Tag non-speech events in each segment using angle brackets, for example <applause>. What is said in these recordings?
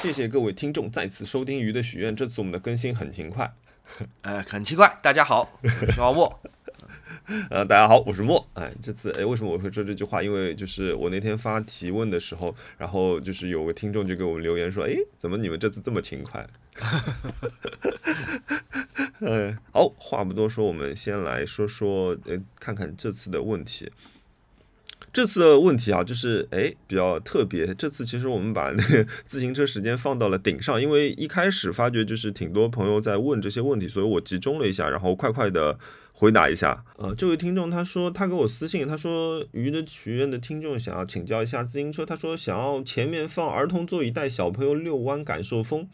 谢谢各位听众再次收听鱼的许愿。这次我们的更新很勤快，<laughs> 呃，很奇怪。大家好，我是小莫。<laughs> 呃，大家好，我是莫。哎，这次哎，为什么我会说这句话？因为就是我那天发提问的时候，然后就是有个听众就给我们留言说，哎，怎么你们这次这么勤快？嗯，<laughs> 好，话不多说，我们先来说说，呃，看看这次的问题。这次的问题啊，就是哎比较特别。这次其实我们把那个 <laughs> 自行车时间放到了顶上，因为一开始发觉就是挺多朋友在问这些问题，所以我集中了一下，然后快快的回答一下。呃，这位听众他说他给我私信，他说鱼的许愿的听众想要请教一下自行车，他说想要前面放儿童座椅带小朋友遛弯感受风，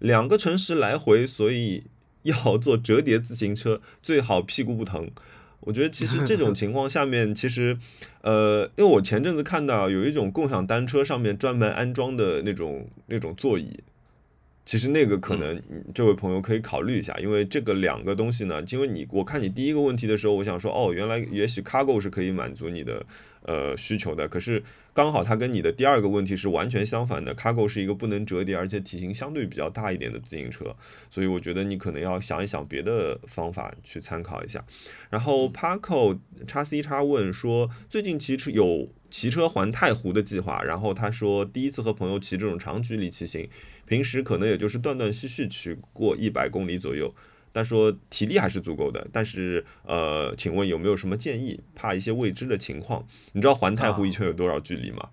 两个城市来回，所以要坐折叠自行车，最好屁股不疼。我觉得其实这种 <laughs> 情况下面，其实，呃，因为我前阵子看到有一种共享单车上面专门安装的那种那种座椅，其实那个可能这位朋友可以考虑一下，因为这个两个东西呢，因为你我看你第一个问题的时候，我想说哦，原来也许 Cargo 是可以满足你的。呃，需求的，可是刚好它跟你的第二个问题是完全相反的。Cargo 是一个不能折叠，而且体型相对比较大一点的自行车，所以我觉得你可能要想一想别的方法去参考一下。然后 Parko 叉 C 叉问说，最近骑车有骑车环太湖的计划，然后他说第一次和朋友骑这种长距离骑行，平时可能也就是断断续续骑过一百公里左右。他说体力还是足够的，但是呃，请问有没有什么建议？怕一些未知的情况。你知道环太湖一圈有多少距离吗？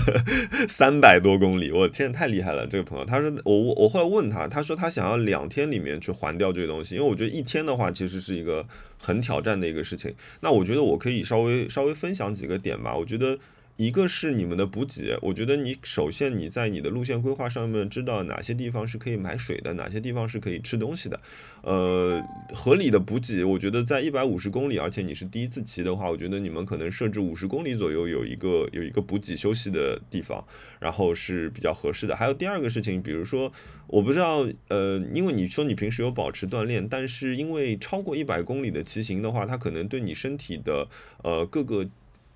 <laughs> 三百多公里！我天，太厉害了！这个朋友，他说我我后来问他，他说他想要两天里面去环掉这个东西，因为我觉得一天的话其实是一个很挑战的一个事情。那我觉得我可以稍微稍微分享几个点吧。我觉得。一个是你们的补给，我觉得你首先你在你的路线规划上面知道哪些地方是可以买水的，哪些地方是可以吃东西的，呃，合理的补给，我觉得在一百五十公里，而且你是第一次骑的话，我觉得你们可能设置五十公里左右有一个有一个补给休息的地方，然后是比较合适的。还有第二个事情，比如说我不知道，呃，因为你说你平时有保持锻炼，但是因为超过一百公里的骑行的话，它可能对你身体的呃各个。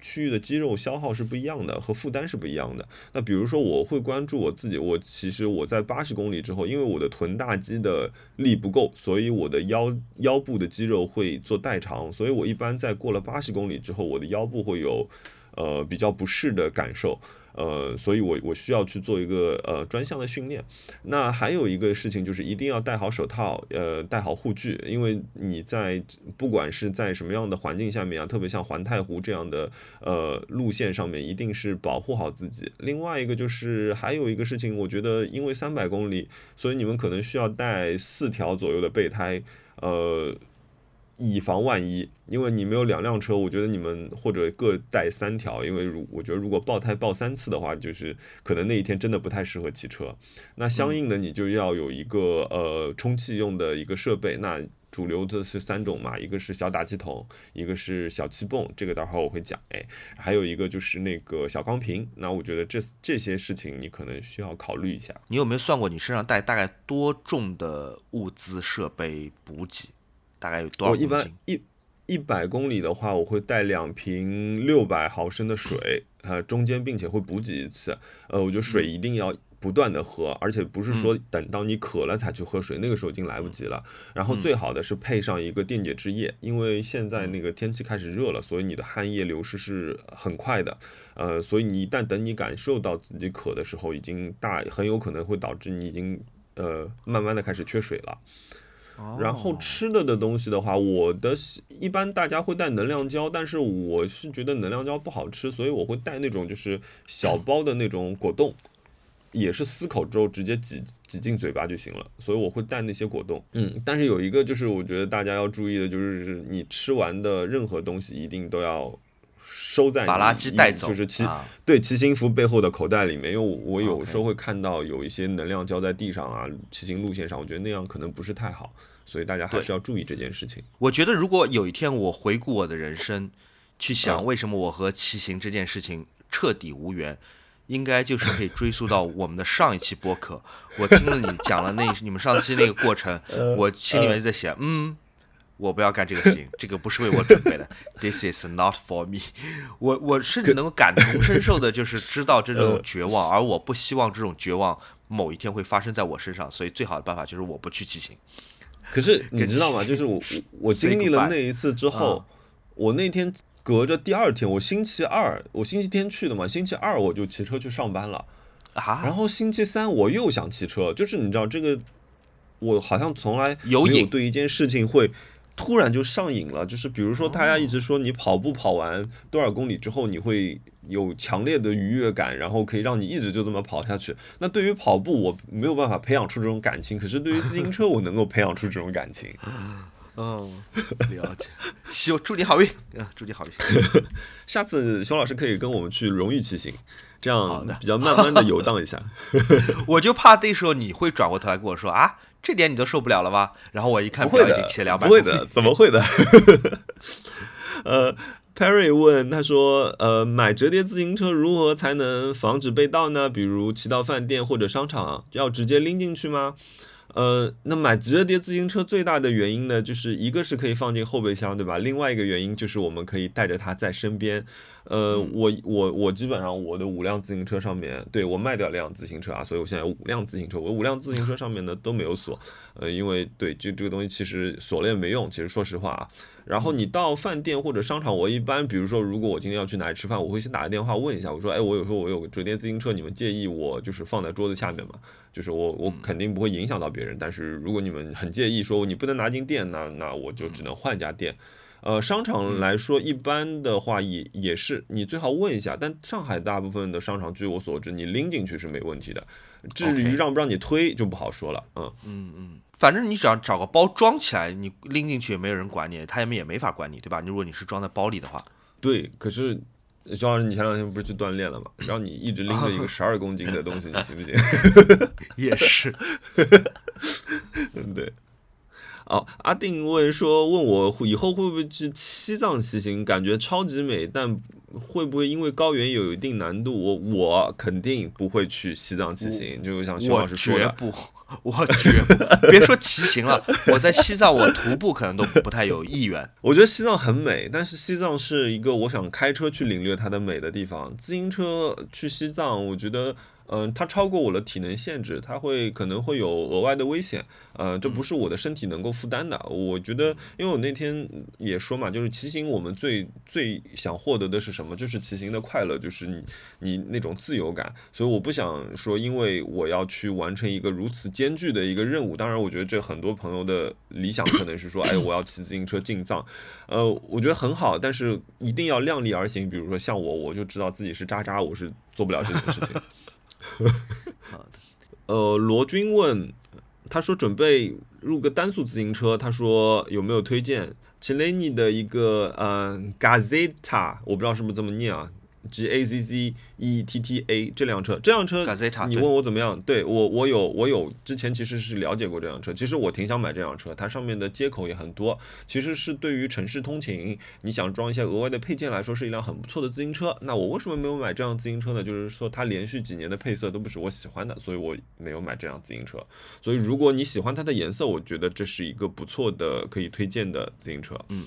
区域的肌肉消耗是不一样的，和负担是不一样的。那比如说，我会关注我自己。我其实我在八十公里之后，因为我的臀大肌的力不够，所以我的腰腰部的肌肉会做代偿。所以我一般在过了八十公里之后，我的腰部会有呃比较不适的感受。呃，所以我我需要去做一个呃专项的训练。那还有一个事情就是一定要戴好手套，呃，戴好护具，因为你在不管是在什么样的环境下面啊，特别像环太湖这样的呃路线上面，一定是保护好自己。另外一个就是还有一个事情，我觉得因为三百公里，所以你们可能需要带四条左右的备胎，呃。以防万一，因为你没有两辆车，我觉得你们或者各带三条，因为如我觉得如果爆胎爆三次的话，就是可能那一天真的不太适合骑车。那相应的你就要有一个呃充气用的一个设备。那主流的是三种嘛，一个是小打气筒，一个是小气泵，这个待会儿我会讲。哎，还有一个就是那个小钢瓶。那我觉得这这些事情你可能需要考虑一下。你有没有算过你身上带大概多重的物资设备补给？大概有多少公斤？我一般一一百公里的话，我会带两瓶六百毫升的水，呃，中间并且会补给一次。呃，我觉得水一定要不断的喝，而且不是说等到你渴了才去喝水，那个时候已经来不及了。然后最好的是配上一个电解质液，因为现在那个天气开始热了，所以你的汗液流失是很快的。呃，所以你一旦等你感受到自己渴的时候，已经大很有可能会导致你已经呃慢慢的开始缺水了。然后吃的的东西的话，我的一般大家会带能量胶，但是我是觉得能量胶不好吃，所以我会带那种就是小包的那种果冻，也是撕口之后直接挤挤进嘴巴就行了，所以我会带那些果冻。嗯，但是有一个就是我觉得大家要注意的，就是你吃完的任何东西一定都要收在把垃圾带走，就是骑对骑行服背后的口袋里面，因为我有时候会看到有一些能量胶在地上啊，骑行路线上，我觉得那样可能不是太好。所以大家还是要注意这件事情。我觉得，如果有一天我回顾我的人生，去想为什么我和骑行这件事情彻底无缘，应该就是可以追溯到我们的上一期播客。我听了你讲了那你们上期那个过程，<laughs> 我心里面就在想，嗯，我不要干这个事情，这个不是为我准备的。This is not for me。<laughs> 我我甚至能够感同身受的，就是知道这种 <laughs> 绝望，而我不希望这种绝望。某一天会发生在我身上，所以最好的办法就是我不去骑行。可是你知道吗？就是我我 <laughs> 我经历了那一次之后，我那天隔着第二天，我星期二我星期天去的嘛，星期二我就骑车去上班了啊。然后星期三我又想骑车，就是你知道这个，我好像从来有没有对一件事情会。突然就上瘾了，就是比如说，大家一直说你跑步跑完多少公里之后，你会有强烈的愉悦感，然后可以让你一直就这么跑下去。那对于跑步，我没有办法培养出这种感情，可是对于自行车，我能够培养出这种感情。<laughs> 嗯，了解。希祝你好运，啊，祝你好运。<laughs> 下次熊老师可以跟我们去荣誉骑行，这样比较慢慢的游荡一下。<laughs> 我就怕那时候你会转过头来跟我说啊。这点你都受不了了吧？然后我一看，不会的，不会的，怎么会的？呃，Perry 问他说：“呃，买折叠自行车如何才能防止被盗呢？比如骑到饭店或者商场，要直接拎进去吗？”呃，那买折叠自行车最大的原因呢，就是一个是可以放进后备箱，对吧？另外一个原因就是我们可以带着它在身边。呃，我我我基本上我的五辆自行车上面，对我卖掉辆自行车啊，所以我现在有五辆自行车。我五辆自行车上面呢都没有锁，呃，因为对这这个东西其实锁了也没用。其实说实话啊，然后你到饭店或者商场，我一般比如说如果我今天要去哪里吃饭，我会先打个电话问一下，我说，哎，我有时候我有个折叠自行车，你们介意我就是放在桌子下面吗？就是我我肯定不会影响到别人，但是如果你们很介意说你不能拿进店，那那我就只能换一家店。呃，商场来说，一般的话也也是，你最好问一下。但上海大部分的商场，据我所知，你拎进去是没问题的。至于让不让你推，就不好说了。嗯嗯嗯，反正你只要找个包装起来，你拎进去也没有人管你，他们也没法管你，对吧？如果你是装在包里的话。对，可是肖老师，你前两天不是去锻炼了吗？让你一直拎着一个 <laughs> 十二公斤的东西，你行不行？<laughs> 也是。嗯，<laughs> 对。哦，阿定问说，问我以后会不会去西藏骑行？感觉超级美，但会不会因为高原有一定难度？我我肯定不会去西藏骑行，就像徐老师说的，我绝不，<laughs> 我绝不，别说骑行了，我在西藏我徒步可能都不太有意愿。我觉得西藏很美，但是西藏是一个我想开车去领略它的美的地方。自行车去西藏，我觉得。嗯，它超过我的体能限制，它会可能会有额外的危险，呃，这不是我的身体能够负担的。我觉得，因为我那天也说嘛，就是骑行，我们最最想获得的是什么？就是骑行的快乐，就是你你那种自由感。所以我不想说，因为我要去完成一个如此艰巨的一个任务。当然，我觉得这很多朋友的理想可能是说，哎，我要骑自行车进藏，呃，我觉得很好，但是一定要量力而行。比如说像我，我就知道自己是渣渣，我是做不了这件事情。好的，呃，罗军问，他说准备入个单速自行车，他说有没有推荐 c h l e n i 的一个呃 Gazeta，我不知道是不是这么念啊。G A Z Z E T T A 这辆车，这辆车你问我怎么样？对我，我有，我有之前其实是了解过这辆车。其实我挺想买这辆车，它上面的接口也很多。其实是对于城市通勤，你想装一些额外的配件来说，是一辆很不错的自行车。那我为什么没有买这辆自行车呢？就是说它连续几年的配色都不是我喜欢的，所以我没有买这辆自行车。所以如果你喜欢它的颜色，我觉得这是一个不错的可以推荐的自行车。嗯，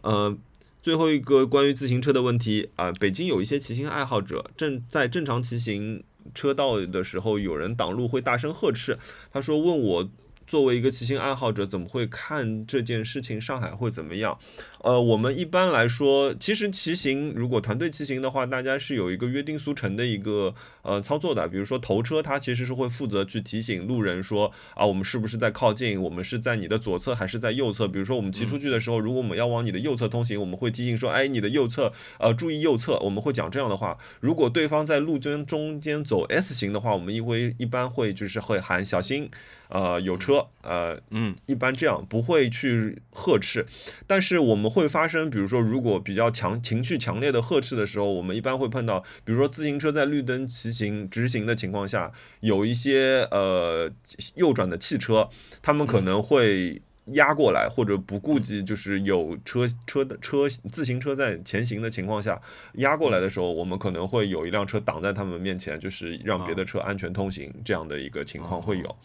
呃。最后一个关于自行车的问题啊，北京有一些骑行爱好者正在正常骑行车道的时候，有人挡路会大声呵斥。他说：“问我。”作为一个骑行爱好者，怎么会看这件事情？上海会怎么样？呃，我们一般来说，其实骑行如果团队骑行的话，大家是有一个约定俗成的一个呃操作的。比如说头车，它其实是会负责去提醒路人说啊，我们是不是在靠近？我们是在你的左侧还是在右侧？比如说我们骑出去的时候，如果我们要往你的右侧通行，我们会提醒说，哎，你的右侧，呃，注意右侧。我们会讲这样的话。如果对方在路中中间走 S 型的话，我们一会一般会就是会喊小心。呃，有车，呃，嗯，一般这样不会去呵斥，但是我们会发生，比如说，如果比较强情绪强烈的呵斥的时候，我们一般会碰到，比如说自行车在绿灯骑行直行的情况下，有一些呃右转的汽车，他们可能会压过来，或者不顾及就是有车车的车自行车在前行的情况下压过来的时候，我们可能会有一辆车挡在他们面前，就是让别的车安全通行这样的一个情况会有。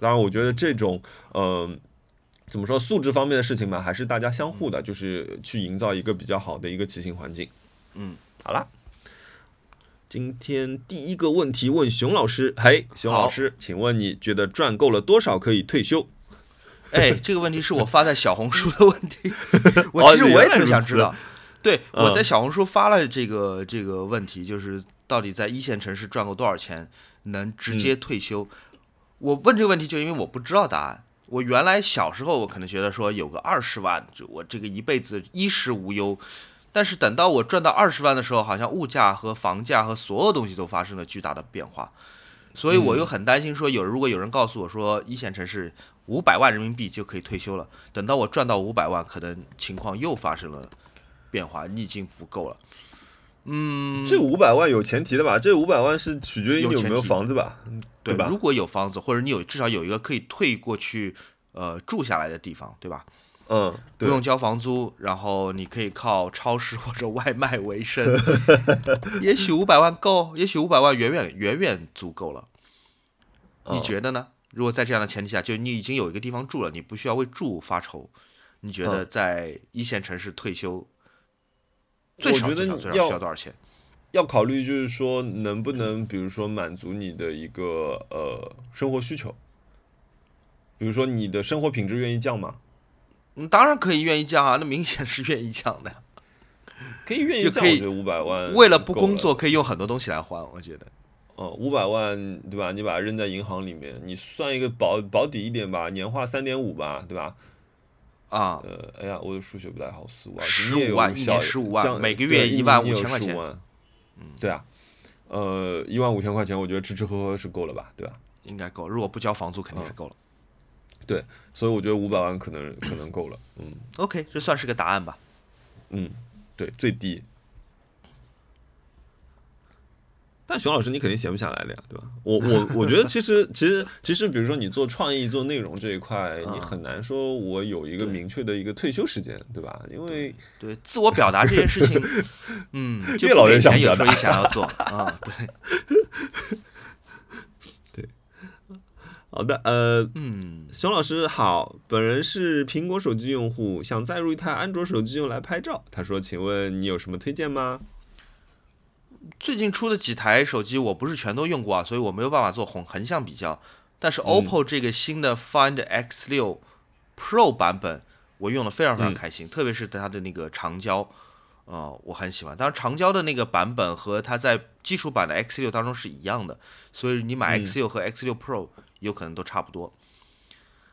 当然，我觉得这种，嗯，怎么说，素质方面的事情嘛，还是大家相互的，就是去营造一个比较好的一个骑行环境。嗯，好了。今天第一个问题问熊老师，嘿，熊老师，请问你觉得赚够了多少可以退休？哎，这个问题是我发在小红书的问题，<laughs> 我其实我也挺想知道。对，我在小红书发了这个这个问题，就是到底在一线城市赚够多少钱能直接退休？我问这个问题就因为我不知道答案。我原来小时候我可能觉得说有个二十万，就我这个一辈子衣食无忧。但是等到我赚到二十万的时候，好像物价和房价和所有东西都发生了巨大的变化，所以我又很担心说，有如果有人告诉我说一线城市五百万人民币就可以退休了，等到我赚到五百万，可能情况又发生了变化，你已经不够了。嗯，这五百万有前提的吧？这五百万是取决于你有没有房子吧？对吧？如果有房子，或者你有至少有一个可以退过去呃住下来的地方，对吧？嗯，不用交房租，然后你可以靠超市或者外卖为生。<laughs> 也许五百万够，也许五百万远远远远足够了。你觉得呢？如果在这样的前提下，就你已经有一个地方住了，你不需要为住发愁，你觉得在一线城市退休，最少最少最少需要多少钱？要考虑就是说，能不能比如说满足你的一个呃生活需求，比如说你的生活品质愿意降吗？嗯，当然可以愿意降啊，那明显是愿意降的，可以愿意降。我觉得五百万为了不工作可以用很多东西来换，我觉得。哦，五百万对吧？你把它扔在银行里面，你算一个保保底一点吧，年化三点五吧，对吧？啊，呃，哎呀，我的数学不太好，四五万，十五万，一年十五万，每个月一万五千块钱。嗯，对啊，呃，一万五千块钱，我觉得吃吃喝喝是够了吧，对吧？应该够，如果不交房租肯定是够了。对，所以我觉得五百万可能可能够了。嗯，OK，这算是个答案吧。嗯，对，最低。但熊老师，你肯定闲不下来的呀，对吧？我我我觉得其实其实其实，比如说你做创意、做内容这一块，你很难说我有一个明确的一个退休时间，对吧？因为对自我表达这件事情，嗯，<laughs> 越老越想有时候也想要做 <laughs> 啊，<laughs> 对。好的，呃，嗯，熊老师好，本人是苹果手机用户，想再入一台安卓手机用来拍照。他说：“请问你有什么推荐吗？”最近出的几台手机我不是全都用过啊，所以我没有办法做横横向比较。但是 OPPO 这个新的 Find X6 Pro 版本，我用的非常非常开心，特别是它的那个长焦，呃，我很喜欢。当然，长焦的那个版本和它在基础版的 X6 当中是一样的，所以你买 X6 和 X6 Pro。有可能都差不多，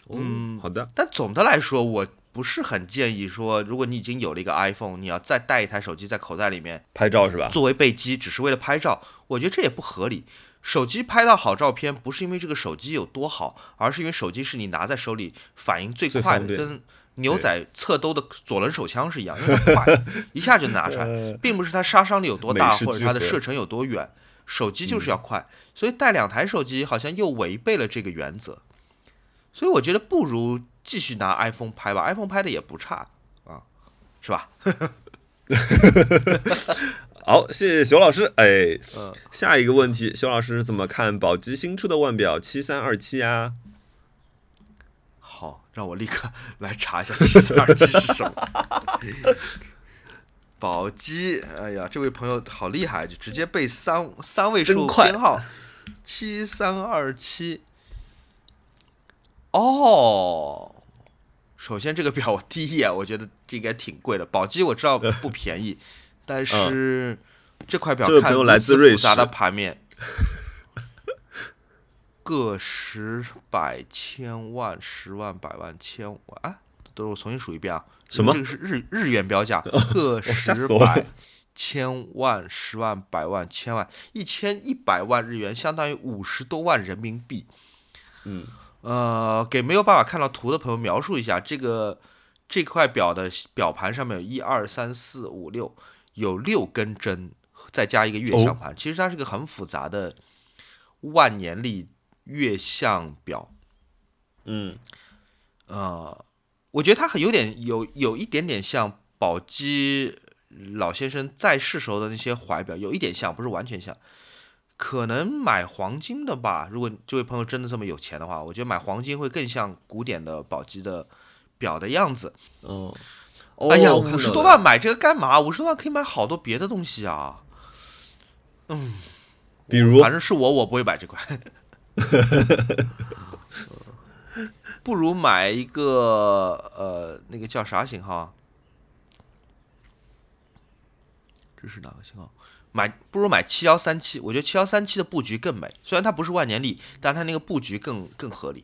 嗯，好的。但总的来说，我不是很建议说，如果你已经有了一个 iPhone，你要再带一台手机在口袋里面拍照是吧？作为备机，只是为了拍照，我觉得这也不合理。手机拍到好照片，不是因为这个手机有多好，而是因为手机是你拿在手里反应最快的，跟牛仔侧兜的左轮手枪是一样，因为快，<laughs> 一下就拿出来，并不是它杀伤力有多大，或者它的射程有多远。手机就是要快，所以带两台手机好像又违背了这个原则，所以我觉得不如继续拿 iPhone 拍吧，iPhone 拍的也不差啊，是吧？<laughs> 好，谢谢熊老师。哎，下一个问题，熊老师怎么看宝鸡新出的腕表七三二七呀？好，让我立刻 <laughs> 来查一下七三二七是什么。宝鸡，哎呀，这位朋友好厉害，就直接背三三位数编号，七三二七。哦，首先这个表我第一眼我觉得这应该挺贵的，宝鸡我知道 <laughs> 不便宜，但是这块表看来自瑞士的盘面，<laughs> 个十百千万十万百万千万，啊，都是我重新数一遍啊。什么？这个是日日元标价，<laughs> 个十百千万十万百万千万一千一百万日元，相当于五十多万人民币。嗯，呃，给没有办法看到图的朋友描述一下，这个这块表的表盘上面有一二三四五六，有六根针，再加一个月相盘。其实它是个很复杂的万年历月相表。嗯，呃。我觉得它很有点有有一点点像宝鸡老先生在世时候的那些怀表，有一点像，不是完全像。可能买黄金的吧，如果这位朋友真的这么有钱的话，我觉得买黄金会更像古典的宝鸡的表的样子。哦，哎呀，五十多万买这个干嘛？五十多万可以买好多别的东西啊。嗯，比如反正是我，我不会买这款。<laughs> 不如买一个呃，那个叫啥型号啊？这是哪个型号？买不如买七幺三七，我觉得七幺三七的布局更美。虽然它不是万年历，但它那个布局更更合理。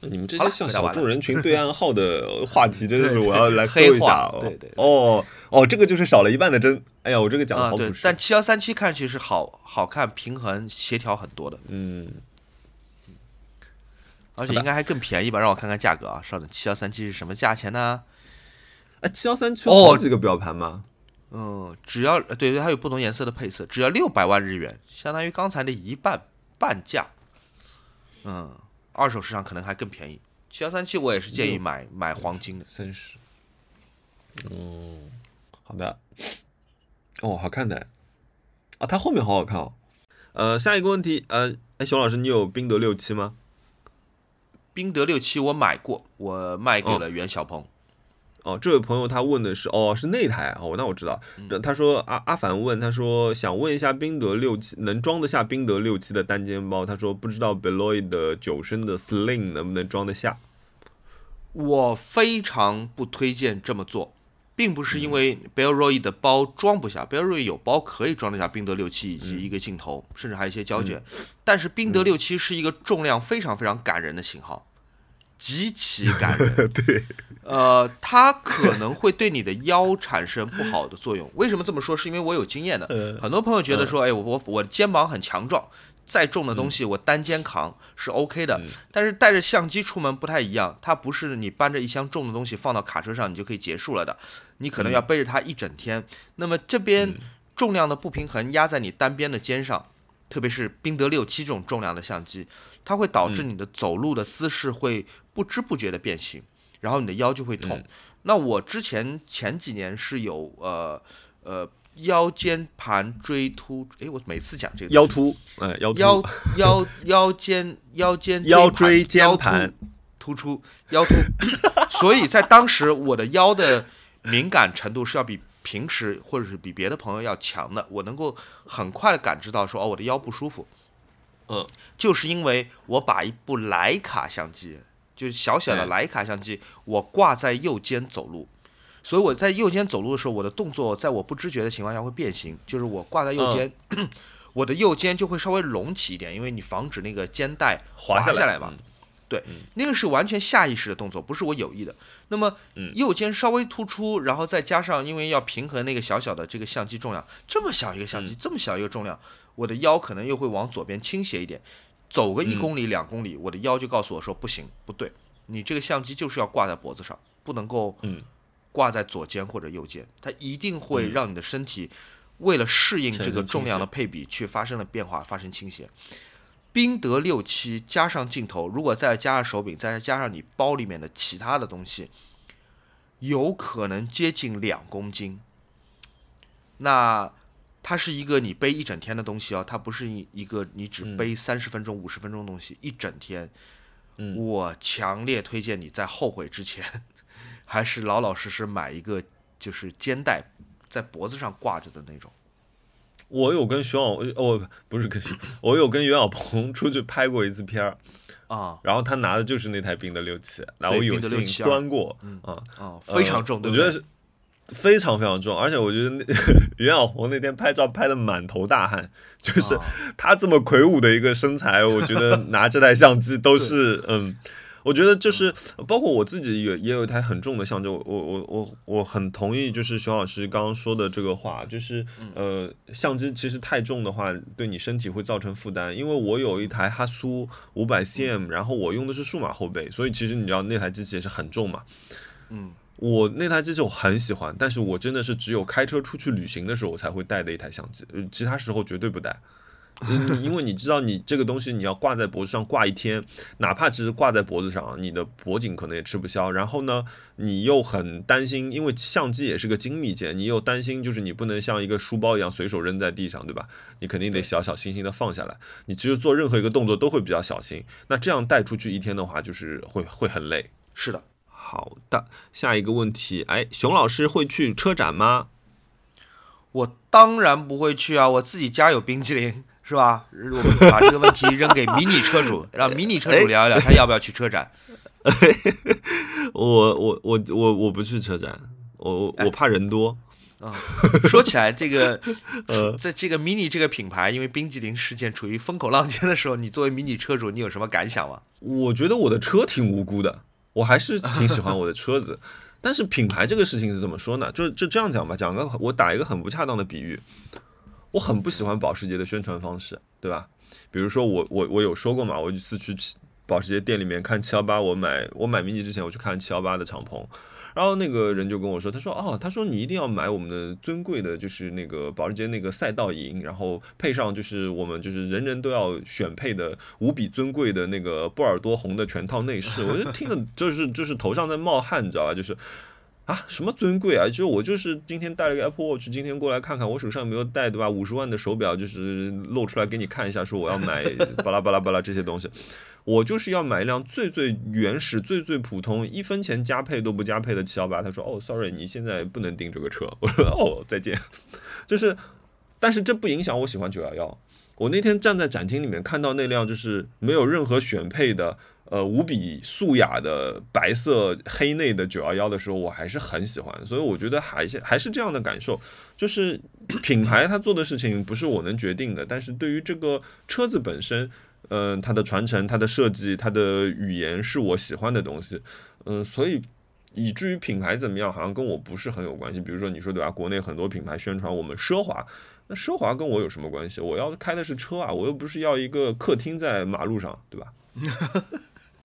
你们这些像小众人群对暗号的话题，<laughs> 真的是我要来黑搜一下对对对哦哦，这个就是少了一半的针。哎呀，我这个讲的啊、好朴实。，对但七幺三七看上去是好好看、平衡、协调很多的，嗯，而且应该还更便宜吧？让我看看价格啊，稍等，七幺三七是什么价钱呢？哎，七幺三七哦好几个表盘吗？嗯，只要呃对对，它有不同颜色的配色，只要六百万日元，相当于刚才的一半半价。嗯，二手市场可能还更便宜。七幺三七我也是建议买买黄金的。三十。哦，好的。哦，好看的。啊，它后面好好看哦。呃，下一个问题，呃，哎，熊老师，你有宾得六七吗？宾得六七我买过，我卖给了袁小鹏。哦，这位朋友他问的是，哦，是那台哦，那我知道。他说阿阿凡问，他说想问一下宾得六七能装得下宾得六七的单肩包，他说不知道 Beloy 的九升的 Sling 能不能装得下。我非常不推荐这么做，并不是因为 Bellroy 的包装不下，Bellroy 有包可以装得下宾得六七以及一个镜头，甚至还有一些胶卷，但是宾得六七是一个重量非常非常感人的型号，极其感人。<laughs> 对，呃，它可能会对你的腰产生不好的作用。为什么这么说？是因为我有经验的。很多朋友觉得说，哎，我我我肩膀很强壮，再重的东西我单肩扛是 OK 的。但是带着相机出门不太一样，它不是你搬着一箱重的东西放到卡车上你就可以结束了的，你可能要背着它一整天。那么这边重量的不平衡压在你单边的肩上，特别是宾得六七这种重量的相机，它会导致你的走路的姿势会不知不觉的变形。然后你的腰就会痛。那我之前前几年是有呃呃腰间盘椎突，哎，我每次讲这个腰突，哎，腰，腰腰腰间腰间 <laughs> 腰椎间盘突突出腰突，<laughs> 所以在当时我的腰的敏感程度是要比平时或者是比别的朋友要强的，我能够很快的感知到说哦我的腰不舒服，嗯，就是因为我把一部徕卡相机，就是小小的哎徕卡相机，我挂在右肩走路。所以我在右肩走路的时候，我的动作在我不知觉的情况下会变形，就是我挂在右肩，<clears throat> 我的右肩就会稍微隆起一点，因为你防止那个肩带滑下来嘛。嗯。对，那个是完全下意识的动作，不是我有意的。那么嗯。右肩稍微突出，然后再加上因为要平衡那个小小的这个相机重量，这么小一个相嗯。机，这么小一个重量，我的腰可能又会往左边倾斜一点，走个一嗯公里、两公里，我的腰就告诉我说不行，不对，你这个相机就是要挂在脖子上，不能够嗯挂在左肩或者右肩，它一定会嗯让你的身体为了适应这个重量的配比去发生了变化，发生倾斜。宾得六七加上镜头，如果再加上手柄，再加上你包里面的其他的东西，有可能接近两公斤。那它是一个你背一整天的东西哦，它不是一一个你只背三十分钟、五十分钟的东西，一整天。嗯。我强烈推荐你在后悔之前，<laughs> 还是老老实实买一个就是肩带在脖子上挂着的那种。我有跟徐小，我不是跟徐，我有跟袁小鹏出去拍过一次片儿，啊。然后他拿的就是那台宾得六七，然后我有宾得672幸端过，啊，啊，非常重，我觉得是非常非常重，而且我觉得那 <laughs> 袁小红那天拍照拍的满头大汗，就是啊他这么魁梧的一个身材，我觉得拿这台相机都是 <laughs> 嗯。我觉得就是包括我自己也也有一台很重的相机，我我我我我很同意，就是熊老师刚刚说的这个话，就是呃，相机其实太重的话，对你身体会造成负担。因为我有一台哈苏五百 cm，然后我用的是数码后背，所以其实你知道那台机器也是很重嘛。嗯，我那台机器我很喜欢，但是我真的是只有开车出去旅行的时候我才会带的一台相机，呃其他时候绝对不带。你因为你知道，你这个东西你要挂在脖子上挂一天，哪怕只是挂在脖子上，你的脖颈可能也吃不消。然后呢，你又很担心，因为相机也是个精密件，你又担心就是你不能像一个书包一样随手扔在地上，对吧？你肯定得小小心心的放下来。你其实做任何一个动作都会比较小心。那这样带出去一天的话，就是会会很累。是的，好的，下一个问题，哎，熊老师会去车展吗？我当然不会去啊，我自己家有冰淇淋，是吧？我们把这个问题扔给迷你车主，<laughs> 让迷你车主聊一聊，他要不要去车展？<laughs> 我我我我我不去车展，我我我怕人多。<laughs> 啊，说起来这个，呃在这个 mini 这个品牌，因为冰激凌事件处于风口浪尖的时候，你作为迷你车主，你有什么感想吗？我觉得我的车挺无辜的，我还是挺喜欢 <laughs> 我的车子。但是品牌这个事情是怎么说呢？就就这样讲吧，讲个我打一个很不恰当的比喻，我很不喜欢保时捷的宣传方式，对吧？比如说我我我有说过嘛，我一次去保时捷店里面看七幺八，我买我买迷你之前我去看七幺八的敞篷。然后那个人就跟我说，他说哦，他说你一定要买我们的尊贵的，就是那个保时捷那个赛道银，然后配上就是我们就是人人都要选配的无比尊贵的那个波尔多红的全套内饰，我就听了就是就是头上在冒汗，你知道吧？就是。啊，什么尊贵啊？就我就是今天带了个 Apple Watch，今天过来看看，我手上有没有带，对吧？五十万的手表就是露出来给你看一下，说我要买巴拉巴拉巴拉这些东西，我就是要买一辆最最原始、最最普通、一分钱加配都不加配的七幺八。他说：“哦，sorry，你现在不能订这个车。<laughs> ”我说：“哦，再见。”就是，但是这不影响我喜欢九幺幺。我那天站在展厅里面看到那辆就是没有任何选配的。呃，无比素雅的白色黑内的九幺幺的时候，我还是很喜欢，所以我觉得还是还是这样的感受，就是 <coughs> 品牌它做的事情不是我能决定的，但是对于这个车子本身，嗯，它的传承、它的设计、它的语言是我喜欢的东西，嗯，所以以至于品牌怎么样，好像跟我不是很有关系。比如说你说对吧？国内很多品牌宣传我们奢华，那奢华跟我有什么关系？我要开的是车啊，我又不是要一个客厅在马路上，对吧？<laughs>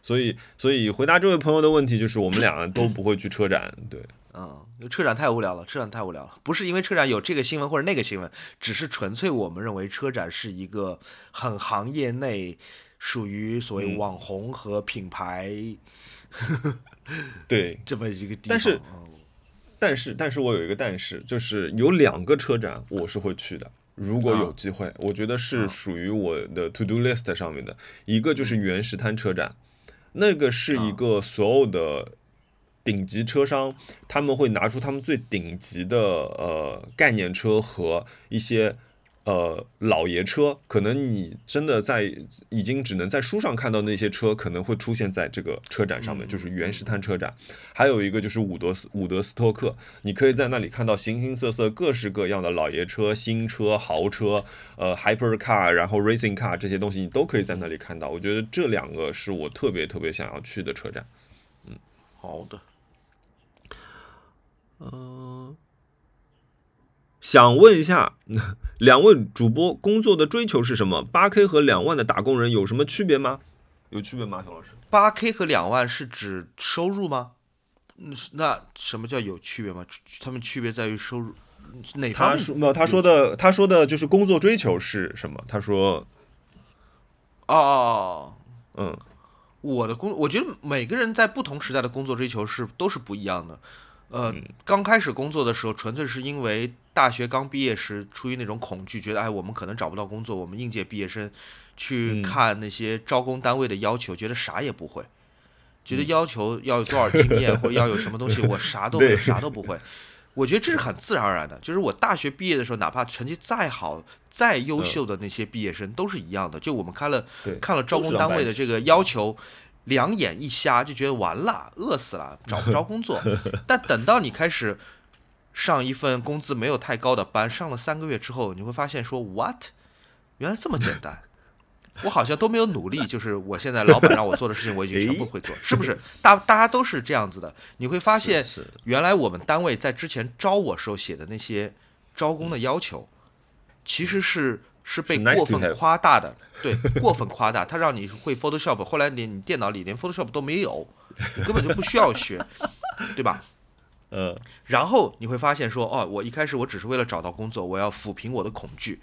所以，所以回答这位朋友的问题就是，我们俩都不会去车展。对，嗯，车展太无聊了，车展太无聊了。不是因为车展有这个新闻或者那个新闻，只是纯粹我们认为车展是一个很行业内属于所谓网红和品牌，对 <laughs> 这么一个地方。但是，但是，但是我有一个但是，就是有两个车展我是会去的。如果有机会，我觉得是属于我的 to do list 上面的一个，就是原石滩车展。那个是一个所有的顶级车商，他们会拿出他们最顶级的呃概念车和一些。呃，老爷车，可能你真的在已经只能在书上看到那些车，可能会出现在这个车展上面，就是原石滩车展。还有一个就是伍德斯伍德斯托克，你可以在那里看到形形色色、各式各样的老爷车、新车、豪车，呃，hyper car，然后 racing car 这些东西，你都可以在那里看到。我觉得这两个是我特别特别想要去的车展。嗯，好的。嗯。想问一下，两位主播工作的追求是什么？八 K 和两万的打工人有什么区别吗？有区别吗，熊老师？八 K 和两万是指收入吗？那什么叫有区别吗？他们区别在于收入哪方面？没有，他说的，他说的就是工作追求是什么？他说，哦，嗯，我的工，我觉得每个人在不同时代的工作追求是都是不一样的。呃，刚开始工作的时候，纯粹是因为大学刚毕业时，出于那种恐惧，觉得哎，我们可能找不到工作。我们应届毕业生去看那些招工单位的要求，觉得啥也不会，觉得要求要有多少经验或者要有什么东西，我啥都没有，啥都不会。<laughs> 我觉得这是很自然而然的。就是我大学毕业的时候，哪怕成绩再好、再优秀的那些毕业生都是一样的。就我们看了看了招工单位的这个要求。两眼一瞎就觉得完了，饿死了，<laughs> 找不着工作。<laughs> 但等到你开始上一份工资没有太高的班，上了三个月之后，你会发现说，what，原来这么简单。<laughs> 我好像都没有努力，就是我现在老板让我做的事情，我已经全部会做，是不是？大大家都是这样子的。你会发现，原来我们单位在之前招我时候写的那些招工的要求，其实是。是被过分夸大的，对，过分夸大。他让你会 Photoshop，后来连你电脑里连 Photoshop 都没有，根本就不需要学，对吧？<laughs> 呃，然后你会发现说，哦，我一开始我只是为了找到工作，我要抚平我的恐惧。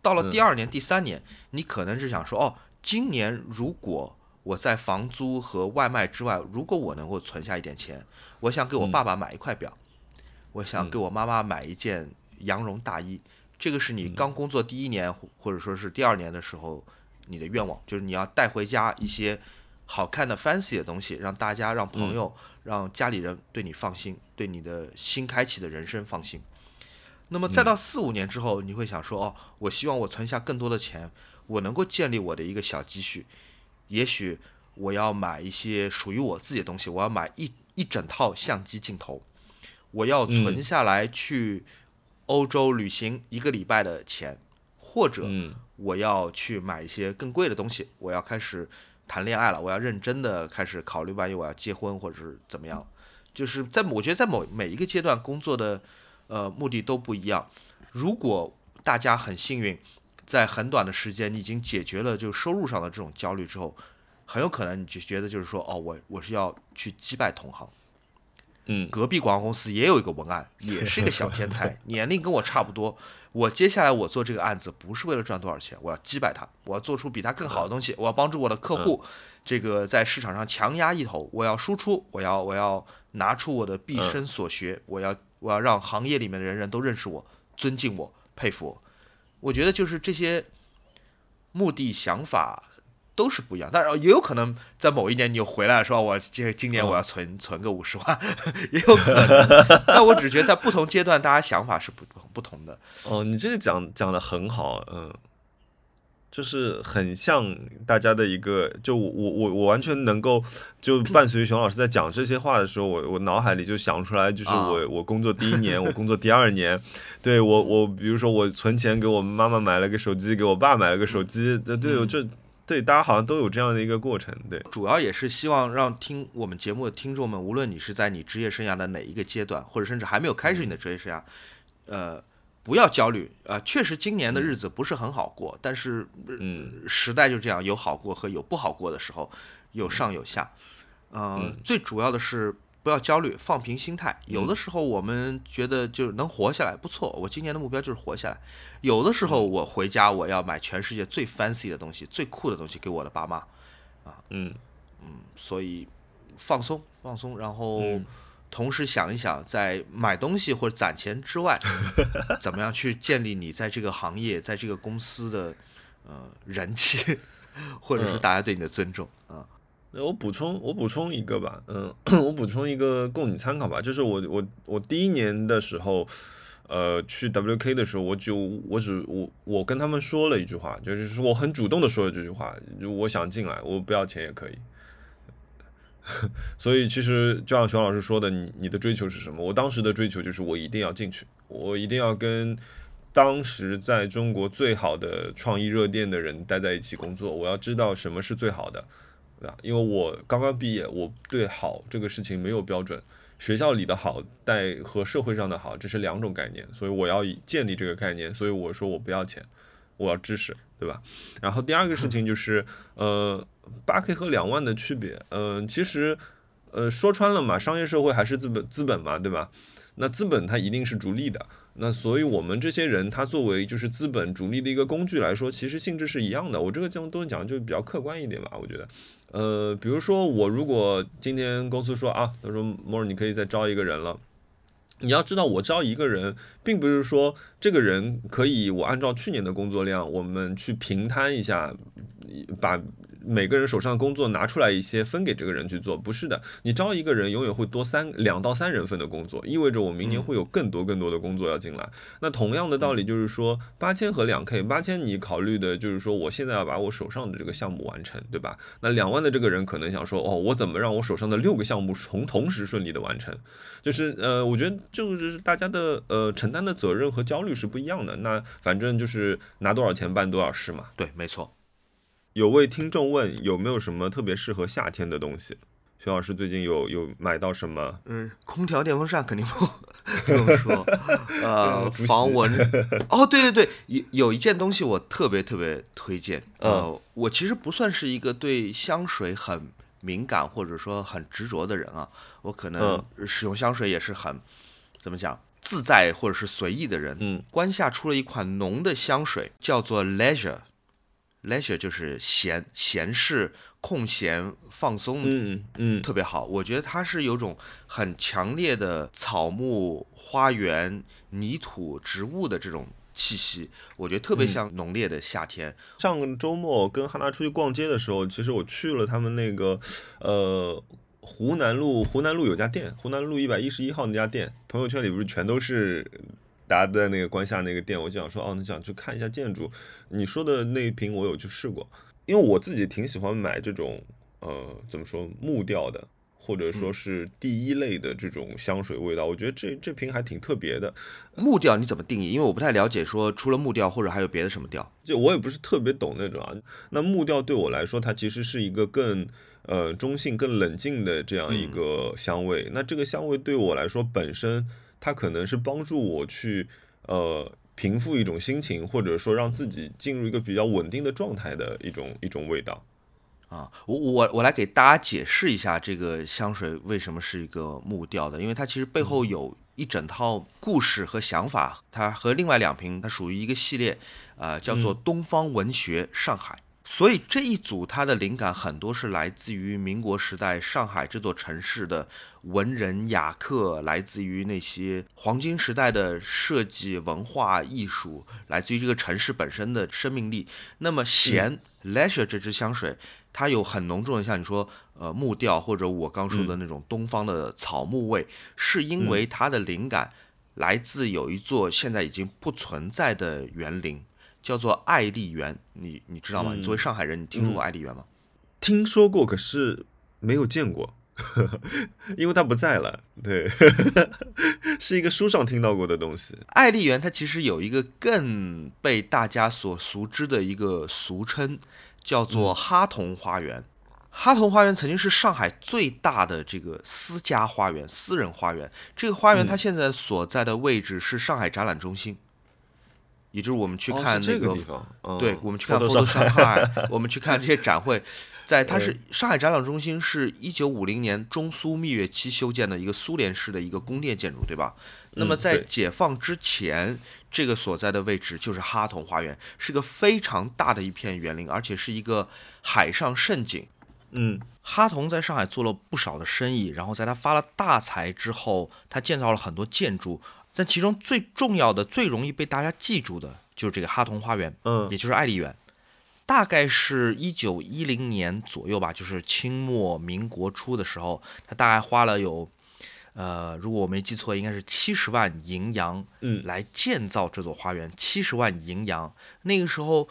到了第二年、第三年，你可能是想说，哦，今年如果我在房租和外卖之外，如果我能够存下一点钱，我想给我爸爸买一块表，我想给我妈妈买一件羊绒大衣。这个是你刚工作第一年，或者说是第二年的时候，你的愿望就是你要带回家一些好看的 fancy 的东西，让大家、让朋友、让家里人对你放心，对你的新开启的人生放心。那么再到四五年之后，你会想说，哦，我希望我存下更多的钱，我能够建立我的一个小积蓄，也许我要买一些属于我自己的东西，我要买一一整套相机镜头，我要存下来去欧洲旅行一个礼拜的钱，或者嗯我要去买一些更贵的东西，我要开始谈恋爱了，我要认真的开始考虑，万一我要结婚或者是怎么样，就是在我觉得在某每一个阶段工作的呃目的都不一样。如果大家很幸运，在很短的时间你已经解决了就收入上的这种焦虑之后，很有可能你就觉得就是说，哦，我我是要去击败同行。嗯隔壁广告公司也有一个文案，<laughs> 也是一个小天才，<laughs> 年龄跟我差不多。我接下来我做这个案子不是为了赚多少钱，我要击败他，我要做出比他更好的东西，我要帮助我的客户，这个在市场上强压一头，我要输出，我要我要拿出我的毕生所学，我要我要让行业里面的人人都认识我、尊敬我、佩服我。我觉得就是这些目的想法都是不一样，但是也有可能在某一年你又回来说，我今今年我要存、存个五十万，也有可能。但我只觉得在不同阶段，大家想法是不不同的。哦，你这个讲讲的很好，嗯，就是很像大家的一个，就我我我我完全能够就伴随熊老师在讲这些话的时候，我我脑海里就想出来，就是我、啊。我工作第一年，我工作第二年，对我我比如说我存钱给我妈妈买了个手机，给我爸买了个手机，这对我这对大家好像都有这样的一个过程，对，主要也是希望让听我们节目的听众们，无论你是在你职业生涯的哪一个阶段，或者甚至还没有开始你的职业生涯，呃，不要焦虑。呃，确实今年的日子不是很好过，但是嗯时代就这样，有好过和有不好过的时候，有上有下。呃，最主要的是不要焦虑，放平心态。有的时候我们觉得就是能活下来不错，我今年的目标就是活下来。有的时候我回家我要买全世界最 fancy 的东西、最酷的东西给我的爸妈啊，嗯嗯所以放松放松，然后嗯同时想一想，在买东西或者攒钱之外，<laughs> 怎么样去建立你在这个行业、在这个公司的呃人气，或者是嗯大家对你的尊重啊。那我补充，我补充一个吧，嗯，我补充一个供你参考吧。就是我我我第一年的时候，呃，去 WK 的时候，我就我只我我跟他们说了一句话，就是说我很主动的说了这句话，就我想进来，我不要钱也可以。<laughs> 所以其实就像熊老师说的，你你的追求是什么？我当时的追求就是我一定要进去，我一定要跟当时在中国最好的创意热电的人待在一起工作，我要知道什么是最好的。对吧？因为我刚刚毕业，我对好这个事情没有标准。学校里的好带和社会上的好，这是两种概念，所以我要以建立这个概念。所以我说我不要钱，我要知识，对吧？然后第二个事情就是，<laughs> 呃，八 K 和两万的区别，嗯、其实，呃，说穿了嘛，商业社会还是资本资本嘛，对吧？那资本它一定是逐利的，那所以我们这些人，他作为就是资本主力的一个工具来说，其实性质是一样的。我这个这种东西讲就比较客观一点吧，我觉得。呃，比如说我如果今天公司说啊，他说莫尔你可以再招一个人了。你要知道，我招一个人，并不是说这个人可以我按照去年的工作量，我们去平摊一下，把每个人手上的工作拿出来一些分给这个人去做，不是的。你招一个人，永远会多三两到三人份的工作，意味着我明年会有更多更多的工作要进来。那同样的道理就是说，八千和两 K，八千你考虑的就是说，我现在要把我手上的这个项目完成，对吧？那两万的这个人可能想说，哦，我怎么让我手上的六个项目同同时顺利的完成？就是呃，我觉得就是大家的呃承担的责任和焦虑是不一样的。那反正就是拿多少钱办多少事嘛。对，没错。有位听众问有没有什么特别适合夏天的东西？徐老师最近有有买到什么？嗯，空调、电风扇肯定不不用说，呃，<laughs> 防蚊。哦，对对对，有有一件东西我特别特别推荐。呃，我其实不算是一个对香水很敏感或者说很执着的人啊，我可能使用香水也是很怎么讲自在或者是随意的人。嗯，关下出了一款浓的香水，叫做 Leisure。Leisure 就是闲闲适、空闲、放松嗯嗯。特别好，我觉得它是有种很强烈的草木、花园、泥土、植物的这种气息，我觉得特别像浓烈的夏天。上个周末跟哈娜出去逛街的时候，其实我去了他们那个呃湖南路湖南路有家店，湖南路一百一十一号那家店，朋友圈里不是全都是大家都在那个关下那个店，我就想说，哦，你想去看一下建筑。你说的那一瓶我有去试过，因为我自己挺喜欢买这种呃，怎么说木调的，或者说是第一类的这种香水味道。我觉得这这瓶还挺特别的。木调你怎么定义？因为我不太了解，说除了木调或者还有别的什么调？就我也不是特别懂那种啊。那木调对我来说，它其实是一个更呃中性、更冷静的这样一个香味。那这个香味对我来说本身。它可能是帮助我去呃平复一种心情，或者说让自己进入一个比较稳定的状态的一种一种味道啊。我我我来给大家解释一下这个香水为什么是一个木调的，因为它其实背后有一整套故事和想法。它和另外两瓶它属于一个系列，呃，叫做东方文学上海。所以这一组它的灵感很多是来自于民国时代上海这座城市的文人雅客，来自于那些黄金时代的设计文化艺术，来自于这个城市本身的生命力。那么咸 leisure 这支香水，它有很浓重的像你说呃木调或者我刚说的那种东方的草木味，是因为它的灵感来自有一座现在已经不存在的园林。叫做爱丽园，你你知道吗？你作为上海人，你听说过爱丽园吗？听说过，可是没有见过，<laughs> 因为它不在了。对，<laughs> 是一个书上听到过的东西。爱丽园它其实有一个更被大家所熟知的一个俗称，叫做哈同花园。哈同花园曾经是上海最大的这个私家花园、私人花园。这个花园它现在所在的位置是上海展览中心。也就是我们去看那个，对，我们去看佛头上海，<laughs> 我们去看这些展会，在它是上海展览中心，是一九五零年中苏蜜月期修建的一个苏联式的一个宫殿建筑，对吧？那么在解放之前，这个所在的位置就是哈同花园，是个非常大的一片园林，而且是一个海上胜景。嗯，哈同在上海做了不少的生意，然后在他发了大财之后，他建造了很多建筑。在其中最重要的、最容易被大家记住的，就是这个哈同花园，嗯，也就是爱丽园。大概是一九一零年左右吧，就是清末民国初的时候，他大概花了有，呃，如果我没记错，应该是七十万银洋，嗯，来建造这座花园。七十万银洋，那个时候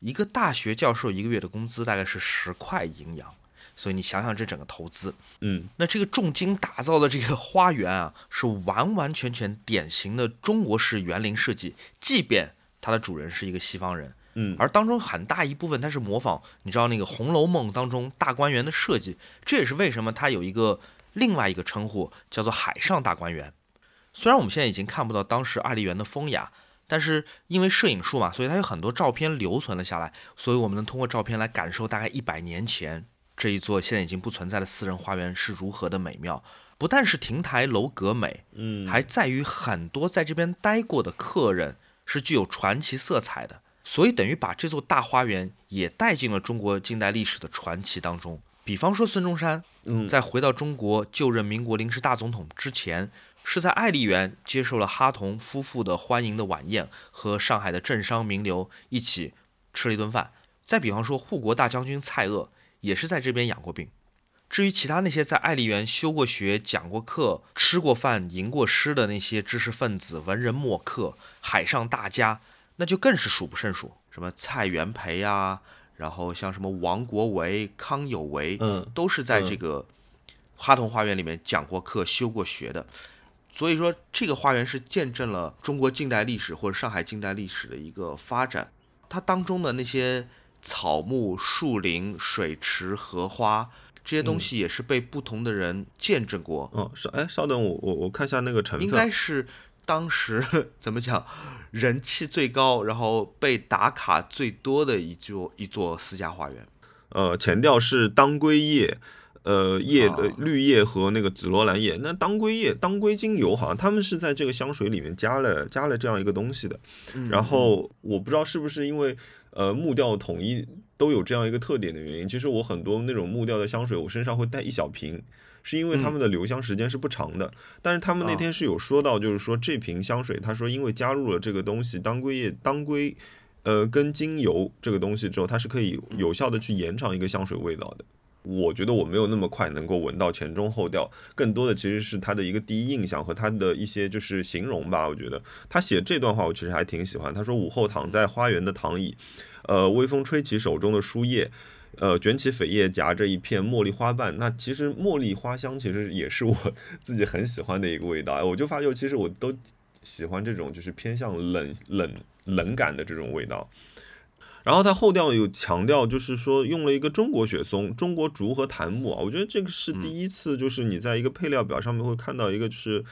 一个大学教授一个月的工资大概是十块银洋。所以你想想这整个投资，嗯，那这个重金打造的这个花园啊，是完完全全典型的中国式园林设计，即便它的主人是一个西方人，嗯，而当中很大一部分它是模仿，你知道那个《红楼梦》当中大观园的设计，这也是为什么它有一个另外一个称呼叫做海上大观园。虽然我们现在已经看不到当时爱丽园的风雅，但是因为摄影术嘛，所以它有很多照片留存了下来，所以我们能通过照片来感受大概一百年前。这一座现在已经不存在的私人花园是如何的美妙，不但是亭台楼阁美，嗯，还在于很多在这边待过的客人是具有传奇色彩的，所以等于把这座大花园也带进了中国近代历史的传奇当中。比方说孙中山，嗯，在回到中国就任民国临时大总统之前，是在爱丽园接受了哈同夫妇的欢迎的晚宴，和上海的政商名流一起吃了一顿饭。再比方说护国大将军蔡锷。也是在这边养过病。至于其他那些在爱丽园修过学、讲过课、吃过饭、吟过诗的那些知识分子、文人墨客、海上大家，那就更是数不胜数。什么蔡元培啊，然后像什么王国维、康有为，嗯，都是在这个哈同花园里面讲过课、修过学的。所以说，这个花园是见证了中国近代历史或者上海近代历史的一个发展。它当中的那些。草木、树林、水池、荷花这些东西也是被不同的人见证过。嗯，稍哎，稍等，我我我看一下那个成分。应该是当时怎么讲，人气最高，然后被打卡最多的一座一座私家花园。呃，前调是当归叶，呃叶呃绿叶和那个紫罗兰叶。那当归叶、当归精油好像他们是在这个香水里面加了加了这样一个东西的。然后我不知道是不是因为。呃，木调统一都有这样一个特点的原因。其实我很多那种木调的香水，我身上会带一小瓶，是因为它们的留香时间是不长的。但是他们那天是有说到，就是说这瓶香水，他说因为加入了这个东西，当归叶、当归，呃，跟精油这个东西之后，它是可以有效的去延长一个香水味道的。我觉得我没有那么快能够闻到前中后调，更多的其实是他的一个第一印象和他的一些就是形容吧。我觉得他写这段话，我其实还挺喜欢。他说：“午后躺在花园的躺椅，呃，微风吹起手中的书页，呃，卷起扉页夹着一片茉莉花瓣。那其实茉莉花香其实也是我 <laughs> 自己很喜欢的一个味道。我就发觉，其实我都喜欢这种就是偏向冷冷冷感的这种味道。”然后它后调有强调，就是说用了一个中国雪松、中国竹和檀木啊，我觉得这个是第一次，就是你在一个配料表上面会看到一个，就是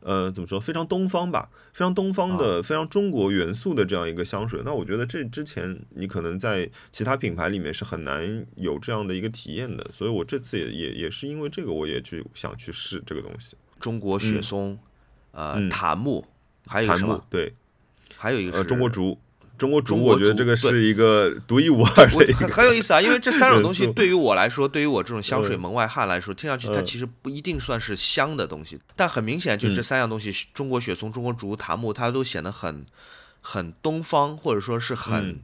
呃怎么说，非常东方吧，非常东方的、非常中国元素的这样一个香水。那我觉得这之前你可能在其他品牌里面是很难有这样的一个体验的，所以我这次也也也是因为这个，我也去想去试这个东西。中国雪松，呃，檀木，还有什么？对，还有一个是中国竹。中国竹，我觉得这个是一个独一无二的，很很有意思啊。因为这三种东西对于我来说，对于我这种香水门外汉来说，听上去它其实不一定算是香的东西，但很明显，就这三样东西：中国雪松、中国竹、檀木，它都显得很很东方，或者说是很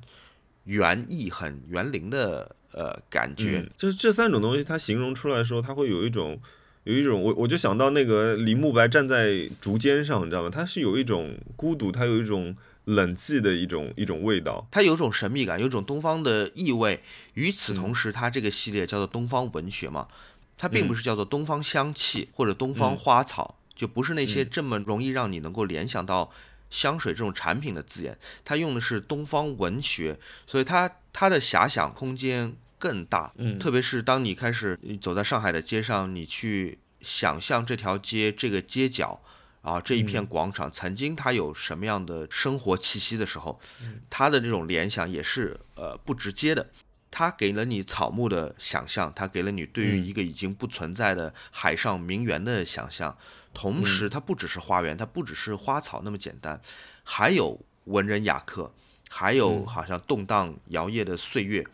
园艺、很园林的呃感觉。就是这三种东西，它形容出来的时候，它会有一种有一种，我我就想到那个李慕白站在竹尖上，你知道吗？他是有一种孤独，他有一种。冷寂的一种一种味道，他有种神秘感，有种东方的意味。与此同时，他这个系列叫做东方文学嘛，它并不是叫做东方香气或者东方花草，就不是那些这么容易让你能够联想到香水这种产品的字眼。它用的是东方文学，所以它它的遐想空间更大。嗯，特别是当你开始走在上海的街上，你去想象这条街这个街角。啊，这一片广场曾经它有什么样的生活气息的时候，它的这种联想也是呃不直接的。它给了你草木的想象，它给了你对于一个已经不存在的海上名园的想象。同时，它不只是花园，它不只是花草那么简单，还有文人雅客，还有好像动荡摇曳的岁月，